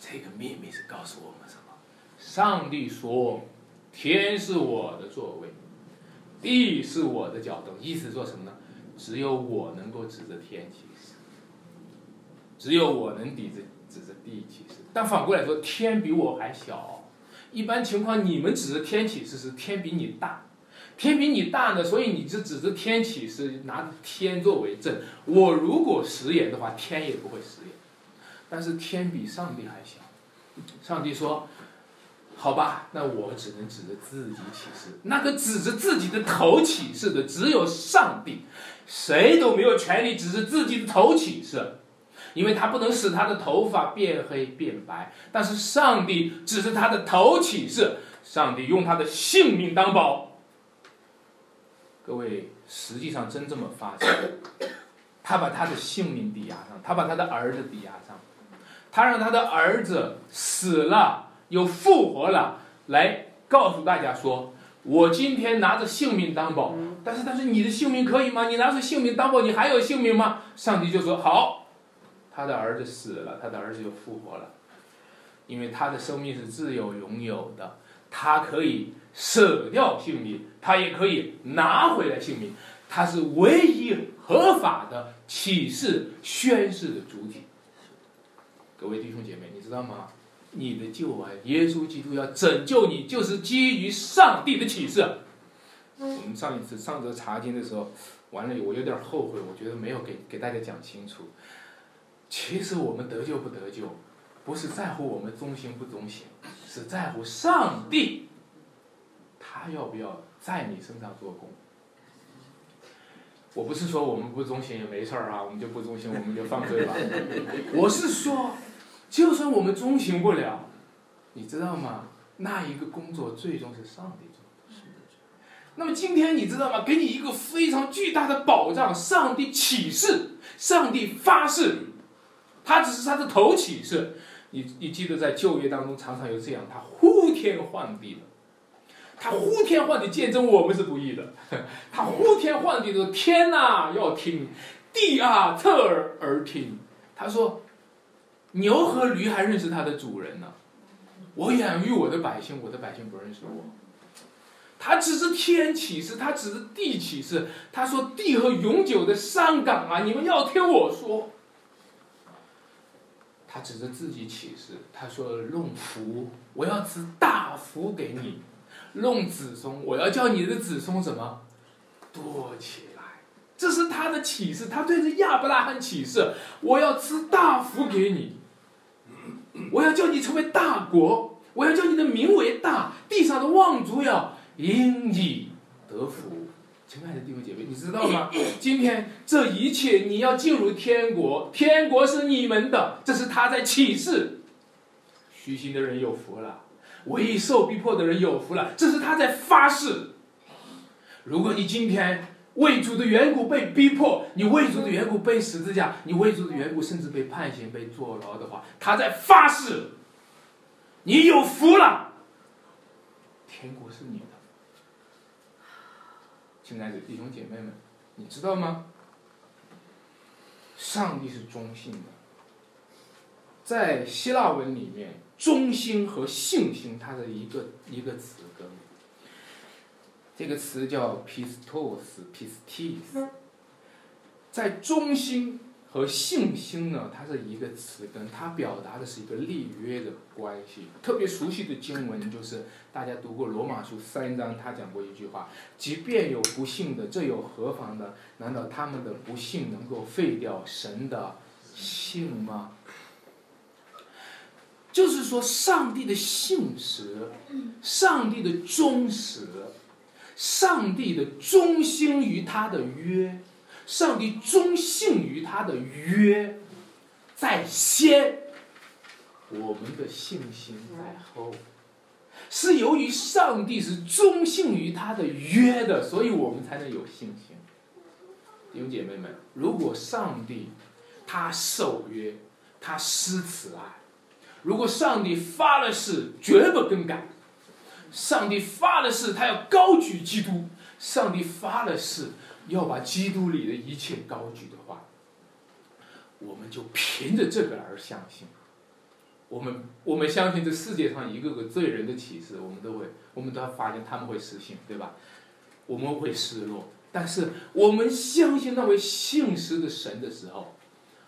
Speaker 1: 这个秘密是告诉我们什么？上帝说：“天是我的座位，地是我的脚凳。”意思做什么呢？只有我能够指着天起。只有我能抵着指着地起誓，但反过来说，天比我还小。一般情况，你们指着天起誓是天比你大，天比你大呢，所以你就指着天起誓，拿天作为证。我如果食言的话，天也不会食言。但是天比上帝还小，上帝说：“好吧，那我只能指着自己起誓。那个指着自己的头起誓的只有上帝，谁都没有权利指着自己的头起誓。”因为他不能使他的头发变黑变白，但是上帝指着他的头起誓，上帝用他的性命当保。各位，实际上真这么发生，他把他的性命抵押上，他把他的儿子抵押上，他让他的儿子死了又复活了，来告诉大家说：我今天拿着性命当保。但是，但是你的性命可以吗？你拿着性命当保，你还有性命吗？上帝就说：好。他的儿子死了，他的儿子又复活了，因为他的生命是自由拥有的，他可以舍掉性命，他也可以拿回来性命，他是唯一合法的启示宣誓的主体。各位弟兄姐妹，你知道吗？你的救恩，耶稣基督要拯救你，就是基于上帝的启示。我们上一次上周查经的时候，完了我有点后悔，我觉得没有给给大家讲清楚。其实我们得救不得救，不是在乎我们忠心不忠心，是在乎上帝，他要不要在你身上做工。我不是说我们不忠心也没事儿啊，我们就不忠心，我们就放罪了。我是说，就算我们忠心不了，你知道吗？那一个工作最终是上帝做的。那么今天你知道吗？给你一个非常巨大的保障，上帝启示，上帝发誓。他只是他的头起誓，你你记得在旧约当中常常有这样，他呼天唤地的，他呼天唤地见证我们是不易的，他呼天唤地的天呐要听，地啊侧耳而听。他说，牛和驴还认识它的主人呢，我养育我的百姓，我的百姓不认识我。他只是天起誓，他只是地起誓。他说地和永久的山岗啊，你们要听我说。他指着自己起誓，他说：“弄福，我要赐大福给你；弄子孙，我要叫你的子孙什么？多起来。”这是他的启示，他对着亚伯拉罕启示：“我要赐大福给你，我要叫你成为大国，我要叫你的名为大，地上的望族要因你得福。”亲爱的弟兄姐妹，你知道吗？今天这一切，你要进入天国，天国是你们的，这是他在启示。虚心的人有福了，为受逼迫的人有福了，这是他在发誓。如果你今天为主的缘故被逼迫，你为主的缘故被十字架，你为主的缘故甚至被判刑、被坐牢的话，他在发誓，你有福了，天国是你的。亲爱的弟兄姐妹们，你知道吗？上帝是中性的，在希腊文里面，中心和信心它的一个一个词根。这个词叫 pistos，pistis，在中心和信心呢，它是一个词根，它表达的是一个立约的关系。特别熟悉的经文就是大家读过罗马书三章，他讲过一句话：即便有不幸的，这又何妨呢？难道他们的不幸能够废掉神的信吗？就是说，上帝的信实，上帝的忠实。上帝的忠心于他的约，上帝忠信于他的约，在先，我们的信心在后，是由于上帝是忠信于他的约的，所以我们才能有信心。弟兄姐妹们，如果上帝他守约，他施慈爱，如果上帝发了誓，绝不更改。上帝发了誓，他要高举基督。上帝发了誓，要把基督里的一切高举的话，我们就凭着这个而相信。我们我们相信这世界上一个个罪人的启示，我们都会，我们都要发现他们会失信，对吧？我们会失落，但是我们相信那位信实的神的时候，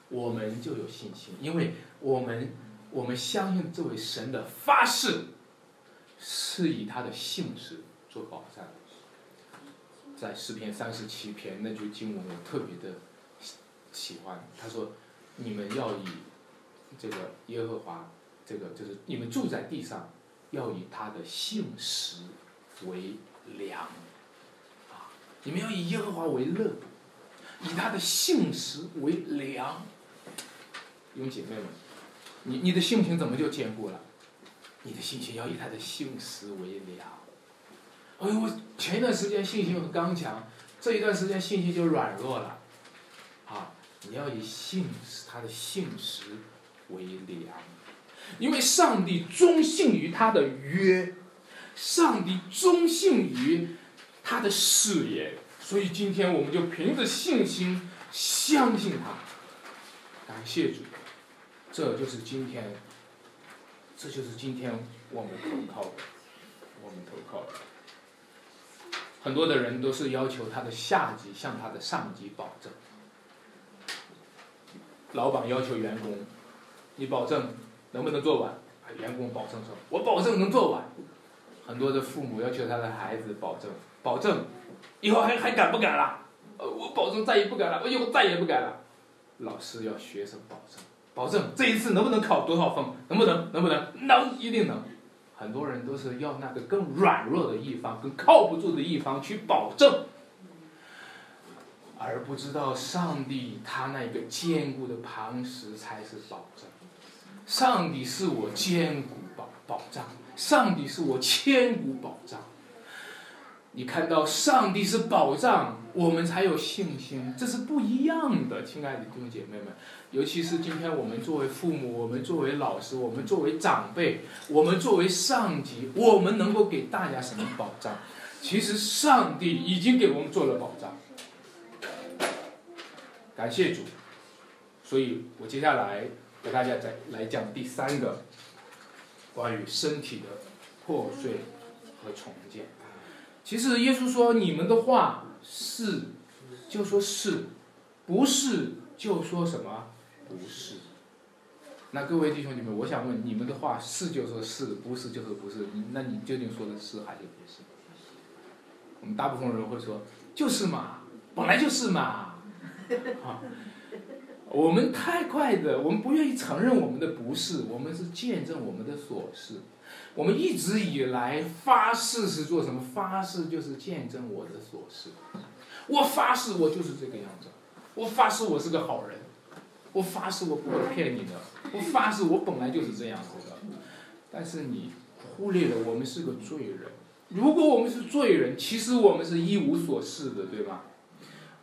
Speaker 1: 我们就有信心，因为我们我们相信这位神的发誓。是以他的姓氏做保障，在诗篇三十七篇那句经文我特别的喜欢。他说：“你们要以这个耶和华，这个就是你们住在地上，要以他的姓氏为粮啊！你们要以耶和华为乐，以他的姓氏为粮。”弟兄姐妹们，你你的性情怎么就坚固了？你的性情要以他的信实为粮。哎呦，我前一段时间信心很刚强，这一段时间信心就软弱了。啊，你要以信实他的信实为粮，因为上帝忠信于他的约，上帝忠信于他的誓言，所以今天我们就凭着信心相信他。感谢主，这就是今天。这就是今天我们投靠的，我们投靠的。很多的人都是要求他的下级向他的上级保证。老板要求员工，你保证能不能做完？员工保证说，我保证能做完。很多的父母要求他的孩子保证，保证以后还还敢不敢了？我保证再也不敢了，我以后再也不敢了。老师要学生保证。保证这一次能不能考多少分？能不能？能不能？能，一定能。很多人都是要那个更软弱的一方、更靠不住的一方去保证，而不知道上帝他那个坚固的磐石才是保证。上帝是我坚固保保障，上帝是我千古保障。你看到上帝是保障，我们才有信心，这是不一样的，亲爱的弟兄姐妹们。尤其是今天我们作为父母，我们作为老师，我们作为长辈，我们作为上级，我们能够给大家什么保障？其实上帝已经给我们做了保障。感谢主，所以我接下来给大家再来讲第三个关于身体的破碎和重建。其实耶稣说：“你们的话是，就说是，不是就说什么。”不是，那各位弟兄姐妹，我想问你们的话是就说是，不是就是不是，那你究竟说的是还是不是？我们大部分人会说就是嘛，本来就是嘛，啊，我们太快的，我们不愿意承认我们的不是，我们是见证我们的所是，我们一直以来发誓是做什么？发誓就是见证我的所是，我发誓我就是这个样子，我发誓我是个好人。我发誓我不会骗你的，我发誓我本来就是这样子的，但是你忽略了我们是个罪人。如果我们是罪人，其实我们是一无所事的，对吧？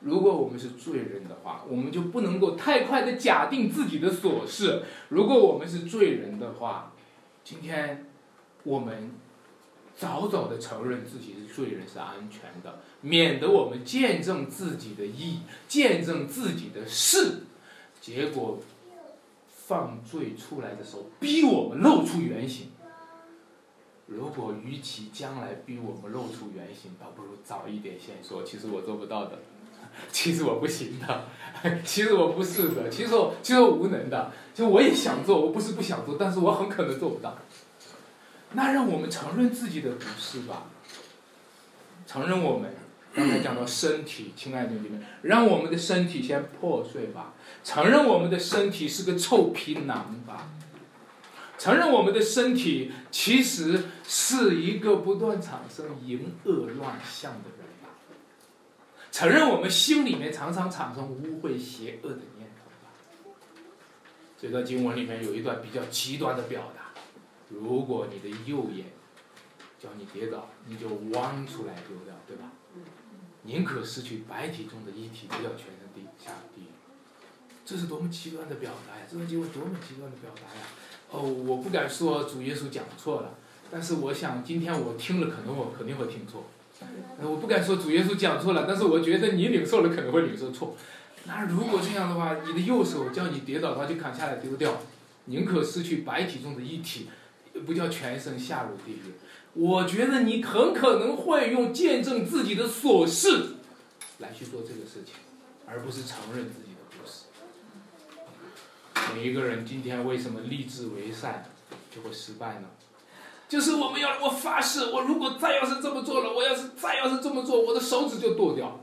Speaker 1: 如果我们是罪人的话，我们就不能够太快的假定自己的所事。如果我们是罪人的话，今天我们早早的承认自己是罪人是安全的，免得我们见证自己的义，见证自己的事。结果犯罪出来的时候，逼我们露出原形。如果与其将来逼我们露出原形，倒不如早一点先说，其实我做不到的，其实我不行的，其实我不是的，其实我其实我无能的，其实我也想做，我不是不想做，但是我很可能做不到。那让我们承认自己的不是吧？承认我们刚才讲到身体，亲爱的弟们，让我们的身体先破碎吧。承认我们的身体是个臭皮囊吧。承认我们的身体其实是一个不断产生淫恶乱象的人吧。承认我们心里面常常产生污秽邪恶的念头吧。这段经文里面有一段比较极端的表达。如果你的右眼叫你跌倒，你就弯出来丢掉，对吧？宁可失去白体中的一体，不要全身地下地狱。这是多么极端的表达呀！这段经文多么极端的表达呀！哦，我不敢说主耶稣讲错了，但是我想今天我听了，可能我肯定会听错。我不敢说主耶稣讲错了，但是我觉得你领受了可能会领受错。那如果这样的话，你的右手叫你跌倒的话，就砍下来丢掉，宁可失去白体中的一体。不叫全身下入地狱，我觉得你很可能会用见证自己的琐事来去做这个事情，而不是承认自己。每一个人今天为什么立志为善就会失败呢？就是我们要我发誓，我如果再要是这么做了，我要是再要是这么做，我的手指就剁掉。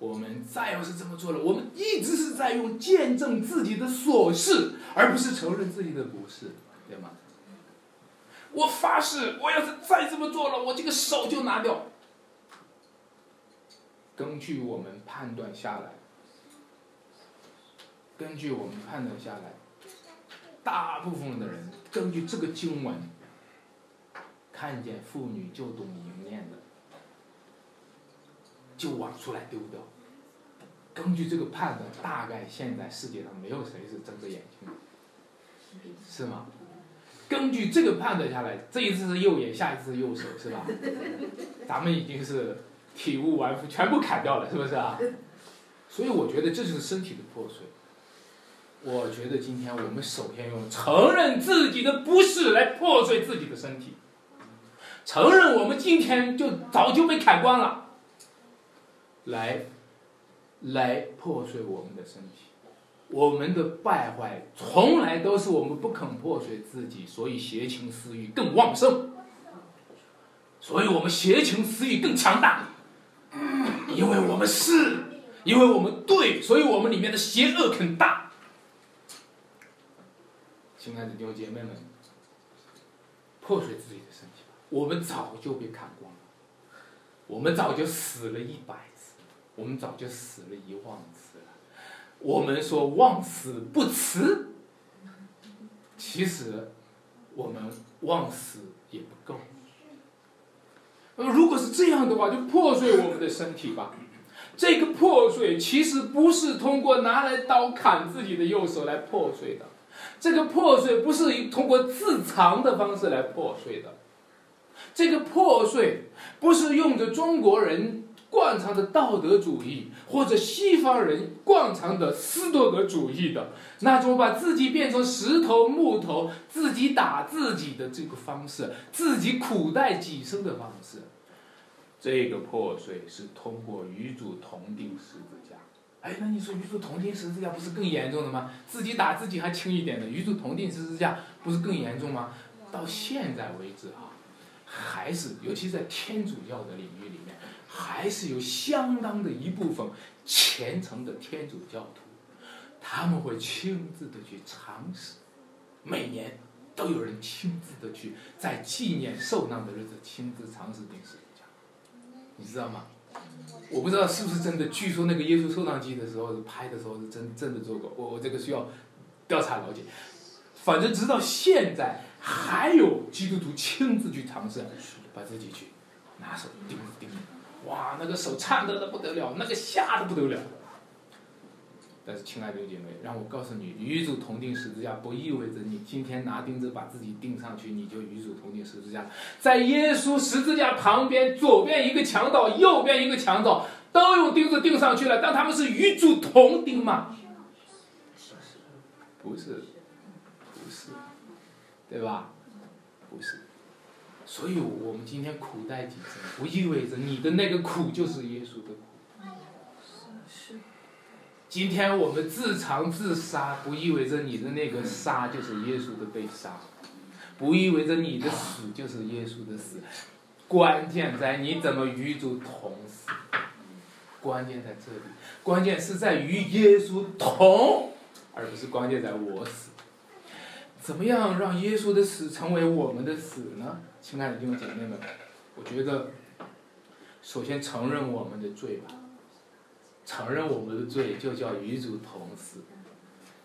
Speaker 1: 我们再要是这么做了，我们一直是在用见证自己的琐事，而不是承认自己的不是，对吗？我发誓，我要是再这么做了，我这个手就拿掉。根据我们判断下来，根据我们判断下来，大部分的人根据这个经文，看见妇女就懂淫念的。就往出来丢掉。根据这个判断，大概现在世界上没有谁是睁着眼睛的，是吗？根据这个判断下来，这一次是右眼，下一次是右手，是吧？咱们已经是体无完肤，全部砍掉了，是不是啊？所以我觉得这就是身体的破碎。我觉得今天我们首先用承认自己的不是来破碎自己的身体，承认我们今天就早就被砍光了。来，来破碎我们的身体，我们的败坏从来都是我们不肯破碎自己，所以邪情私欲更旺盛，所以我们邪情私欲更强大，因为我们是，因为我们对，所以我们里面的邪恶更大。亲爱的弟兄姐妹们，破碎自己的身体吧，我们早就被砍光了，我们早就死了一百次。我们早就死了一万次了。我们说忘死不辞，其实我们忘死也不够。那如果是这样的话，就破碎我们的身体吧。这个破碎其实不是通过拿来刀砍自己的右手来破碎的，这个破碎不是通过自残的方式来破碎的，这个破碎不是用着中国人。惯常的道德主义，或者西方人惯常的斯多格主义的那种把自己变成石头、木头，自己打自己的这个方式，自己苦待己身的方式，这个破碎是通过与主同定十字。哎，那你说与主同钉十字架不是更严重的吗？自己打自己还轻一点的，与主同钉十字架不是更严重吗？到现在为止啊，还是尤其在天主教的领域里面。还是有相当的一部分虔诚的天主教徒，他们会亲自的去尝试，每年都有人亲自的去在纪念受难的日子亲自尝试钉十字架，你知道吗？我不知道是不是真的，据说那个耶稣受难记的时候拍的时候是真真的做过，我我这个需要调查了解。反正直到现在还有基督徒亲自去尝试，把自己去拿手钉子钉。哇，那个手颤抖的不得了，那个吓得不得了。但是，亲爱的姐妹，让我告诉你，与主同定十字架不意味着你今天拿钉子把自己钉上去，你就与主同定十字架。在耶稣十字架旁边，左边一个强盗，右边一个强盗，都用钉子钉上去了，但他们是与主同钉吗？不是，不是，对吧？不是。所以我们今天苦待己身，不意味着你的那个苦就是耶稣的苦。今天我们自残自杀，不意味着你的那个杀就是耶稣的被杀，不意味着你的死就是耶稣的死。关键在你怎么与主同死。关键在这里，关键是在于耶稣同，而不是关键在我死。怎么样让耶稣的死成为我们的死呢？亲爱的弟兄姐妹们，我觉得，首先承认我们的罪吧。承认我们的罪就叫与主同死，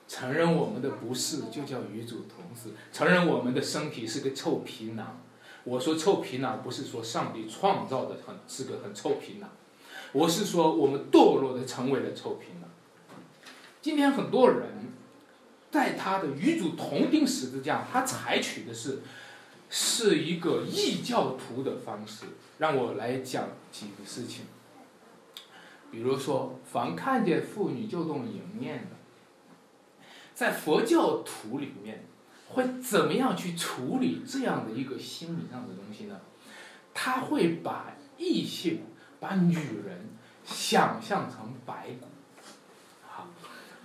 Speaker 1: 承认我们的不是就叫与主同死。承认我们的身体是个臭皮囊，我说臭皮囊不是说上帝创造的很是个很臭皮囊，我是说我们堕落的成为了臭皮囊。今天很多人，在他的与主同钉十字架，他采取的是。是一个异教徒的方式，让我来讲几个事情。比如说，凡看见妇女就动淫念的，在佛教徒里面，会怎么样去处理这样的一个心理上的东西呢？他会把异性、把女人想象成白骨，好，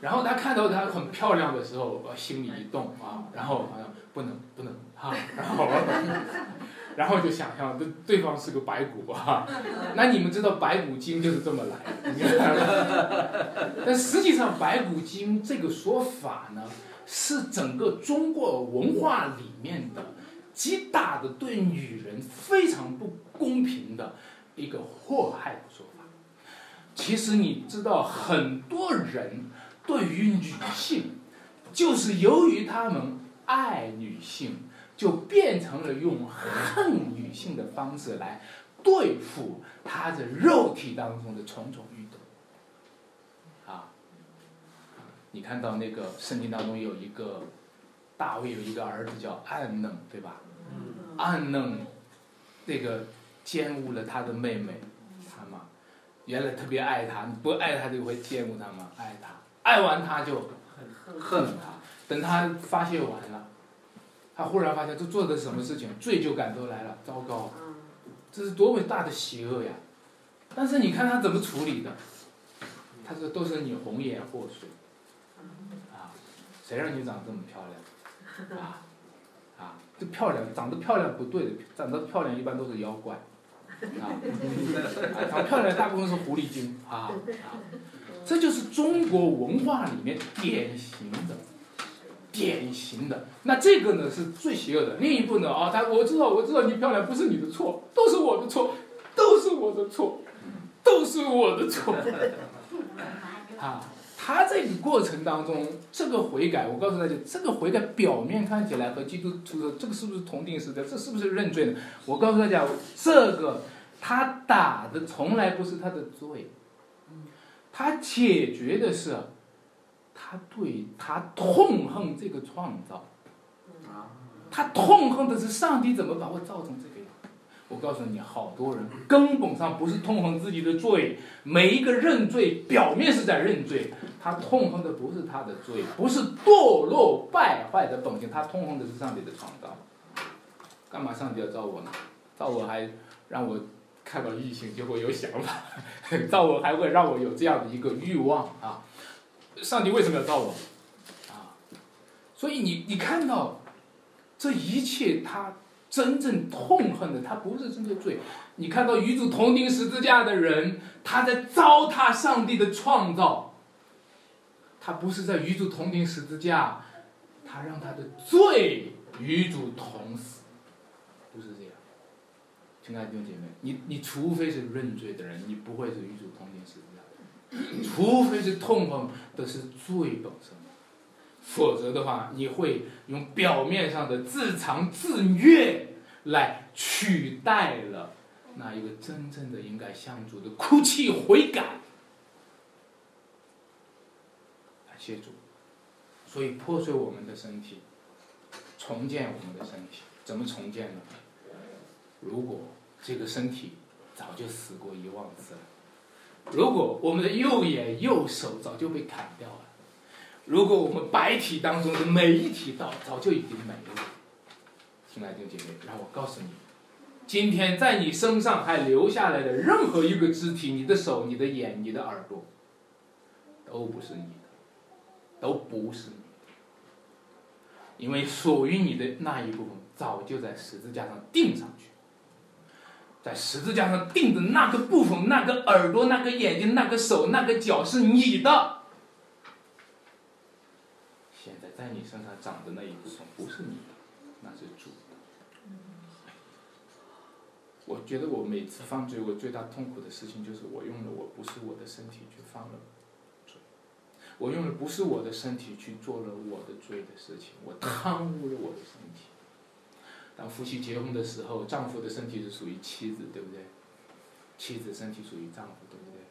Speaker 1: 然后他看到她很漂亮的时候，心里一动啊，然后好像不能不能。哈，然后，然后就想象这对方是个白骨啊，那你们知道白骨精就是这么来的，但实际上白骨精这个说法呢，是整个中国文化里面的极大的对女人非常不公平的一个祸害的说法。其实你知道，很多人对于女性，就是由于他们爱女性。就变成了用恨女性的方式来对付他的肉体当中的种种欲动，啊，你看到那个圣经当中有一个大卫有一个儿子叫暗嫩，对吧？暗嫩那个奸污了他的妹妹，他嘛，原来特别爱他，不爱他就会奸污他嘛，爱他，爱完他就恨他，等他发泄完了。他忽然发现，这做的什么事情，罪疚感都来了，糟糕，这是多么大的邪恶呀！但是你看他怎么处理的，他说都是你红颜祸水，啊，谁让你长这么漂亮，啊，啊，这漂亮，长得漂亮不对的，长得漂亮一般都是妖怪，啊，长漂亮大部分是狐狸精，啊，啊，这就是中国文化里面典型的。典型的，那这个呢是最邪恶的。另一部呢啊，他我知道我知道你漂亮不是你的错，都是我的错，都是我的错，都是我的错。啊，他这个过程当中，这个悔改，我告诉大家，这个悔改表面看起来和基督徒的这个是不是同定式的？这是不是认罪呢？我告诉大家，这个他打的从来不是他的罪，他解决的是。他对他痛恨这个创造，他痛恨的是上帝怎么把我造成这个样。我告诉你，好多人根本上不是痛恨自己的罪，每一个认罪表面是在认罪，他痛恨的不是他的罪，不是堕落败坏的本性，他痛恨的是上帝的创造。干嘛上帝要造我呢？造我还让我看到异性就会有想法，造我还会让我有这样的一个欲望啊。上帝为什么要造我？啊，所以你你看到这一切，他真正痛恨的，他不是针对罪。你看到与主同钉十字架的人，他在糟蹋上帝的创造。他不是在与主同钉十字架，他让他的罪与主同死，不是这样。亲爱的弟兄姐妹，你你除非是认罪的人，你不会是与主同钉十字架。除非是痛恨的是罪本身，否则的话，你会用表面上的自惭自虐来取代了那一个真正的应该向主的哭泣悔改。感谢主，所以破碎我们的身体，重建我们的身体，怎么重建呢？如果这个身体早就死过一万次了。如果我们的右眼、右手早就被砍掉了，如果我们白体当中的每一体早早就已经没了，亲爱的姐妹，让我告诉你，今天在你身上还留下来的任何一个肢体，你的手、你的眼、你的耳朵，都不是你的，都不是你的，因为属于你的那一部分早就在十字架上钉上去。在十字架上钉的那个部分，那个耳朵、那个眼睛、那个手、那个脚是你的。现在在你身上长的那一部分不是你的，那是主的。我觉得我每次犯罪，我最大痛苦的事情就是我用了我不是我的身体去犯了罪，我用的不是我的身体去做了我的罪的事情，我贪污了我的身体。当夫妻结婚的时候，丈夫的身体是属于妻子，对不对？妻子身体属于丈夫，对不对？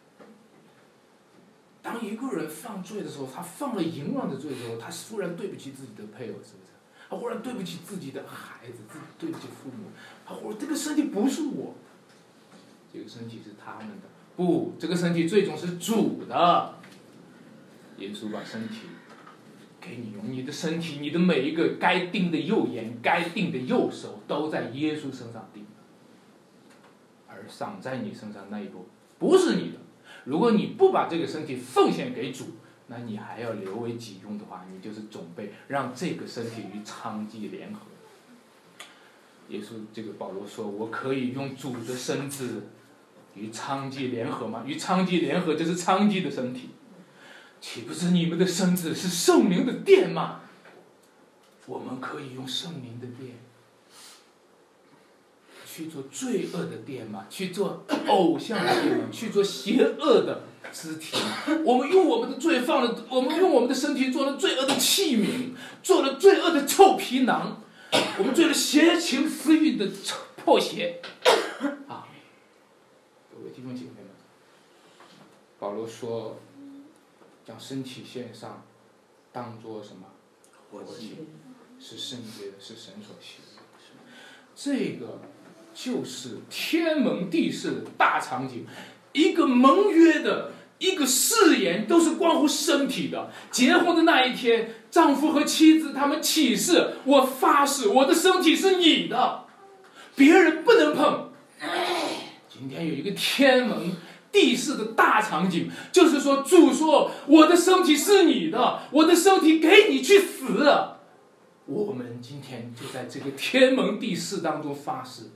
Speaker 1: 当一个人犯罪的时候，他犯了淫乱的罪的时候，他忽然对不起自己的配偶，是不是？他忽然对不起自己的孩子，自对不起父母，他忽然这个身体不是我，这个身体是他们的，不，这个身体最终是主的。耶稣把身体。给你用你的身体，你的每一个该定的右眼、该定的右手，都在耶稣身上定。而赏在你身上那一步不是你的。如果你不把这个身体奉献给主，那你还要留为己用的话，你就是准备让这个身体与娼妓联合。耶稣这个保罗说：“我可以用主的身子与娼妓联合吗？与娼妓联合，这是娼妓的身体。”岂不是你们的身子是圣灵的殿吗？我们可以用圣灵的殿去做罪恶的殿吗？去做偶像的殿吗？去做邪恶的肢体？我们用我们的罪放了，我们用我们的身体做了罪恶的器皿，做了罪恶的臭皮囊，我们做了邪情私欲的破鞋。啊，各位弟兄姐妹们，保罗说。将身体献上，当做什么？
Speaker 2: 活祭，
Speaker 1: 是圣洁的，是神所喜悦的。这个就是天门地市的大场景，一个盟约的一个誓言，都是关乎身体的。结婚的那一天，丈夫和妻子他们起誓，我发誓，我的身体是你的，别人不能碰。今天有一个天门。地势的大场景，就是说，主说：“我的身体是你的，我的身体给你去死。”我们今天就在这个天门地势当中发誓：“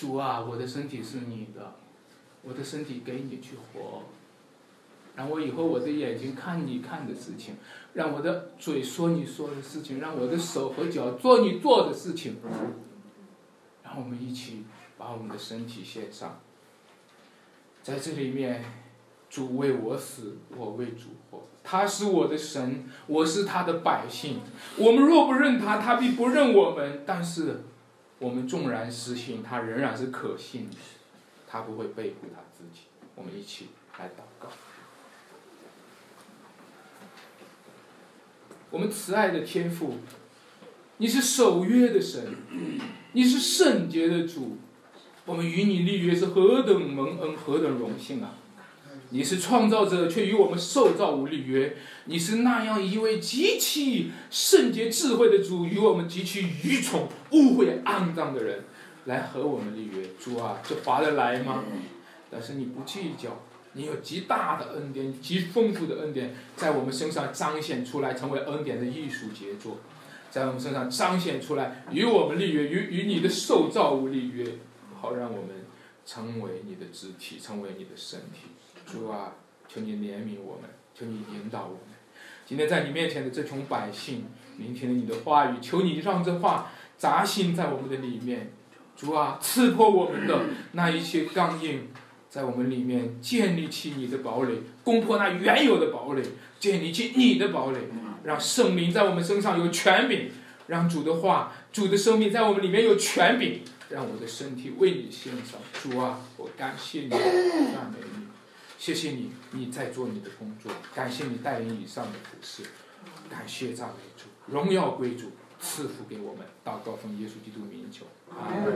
Speaker 1: 主啊，我的身体是你的，我的身体给你去活，让我以后我的眼睛看你看的事情，让我的嘴说你说的事情，让我的手和脚做你做的事情。”让我们一起把我们的身体献上。在这里面，主为我死，我为主活。他是我的神，我是他的百姓。我们若不认他，他必不认我们。但是，我们纵然失信，他仍然是可信的。他不会背负他自己。我们一起来祷告。我们慈爱的天父，你是守约的神，你是圣洁的主。我们与你立约是何等蒙恩，何等荣幸啊！你是创造者，却与我们受造物立约。你是那样一位极其圣洁智慧的主，与我们极其愚蠢、污秽、肮脏的人来和我们立约。主啊，这划得来吗？但是你不计较，你有极大的恩典，极丰富的恩典，在我们身上彰显出来，成为恩典的艺术杰作，在我们身上彰显出来，与我们立约，与与你的受造物立约。好，让我们成为你的肢体，成为你的身体。主啊，求你怜悯我们，求你引导我们。今天在你面前的这群百姓，聆听了你的话语，求你让这话扎心在我们的里面。主啊，刺破我们的那一些刚硬，在我们里面建立起你的堡垒，攻破那原有的堡垒，建立起你的堡垒，让圣灵在我们身上有权柄，让主的话、主的生命在我们里面有权柄。让我的身体为你献上，主啊，我感谢你，赞美你，谢谢你，你在做你的工作，感谢你带领以上的服饰，感谢赞美主，荣耀归主，赐福给我们，祷告奉耶稣基督名求，阿门。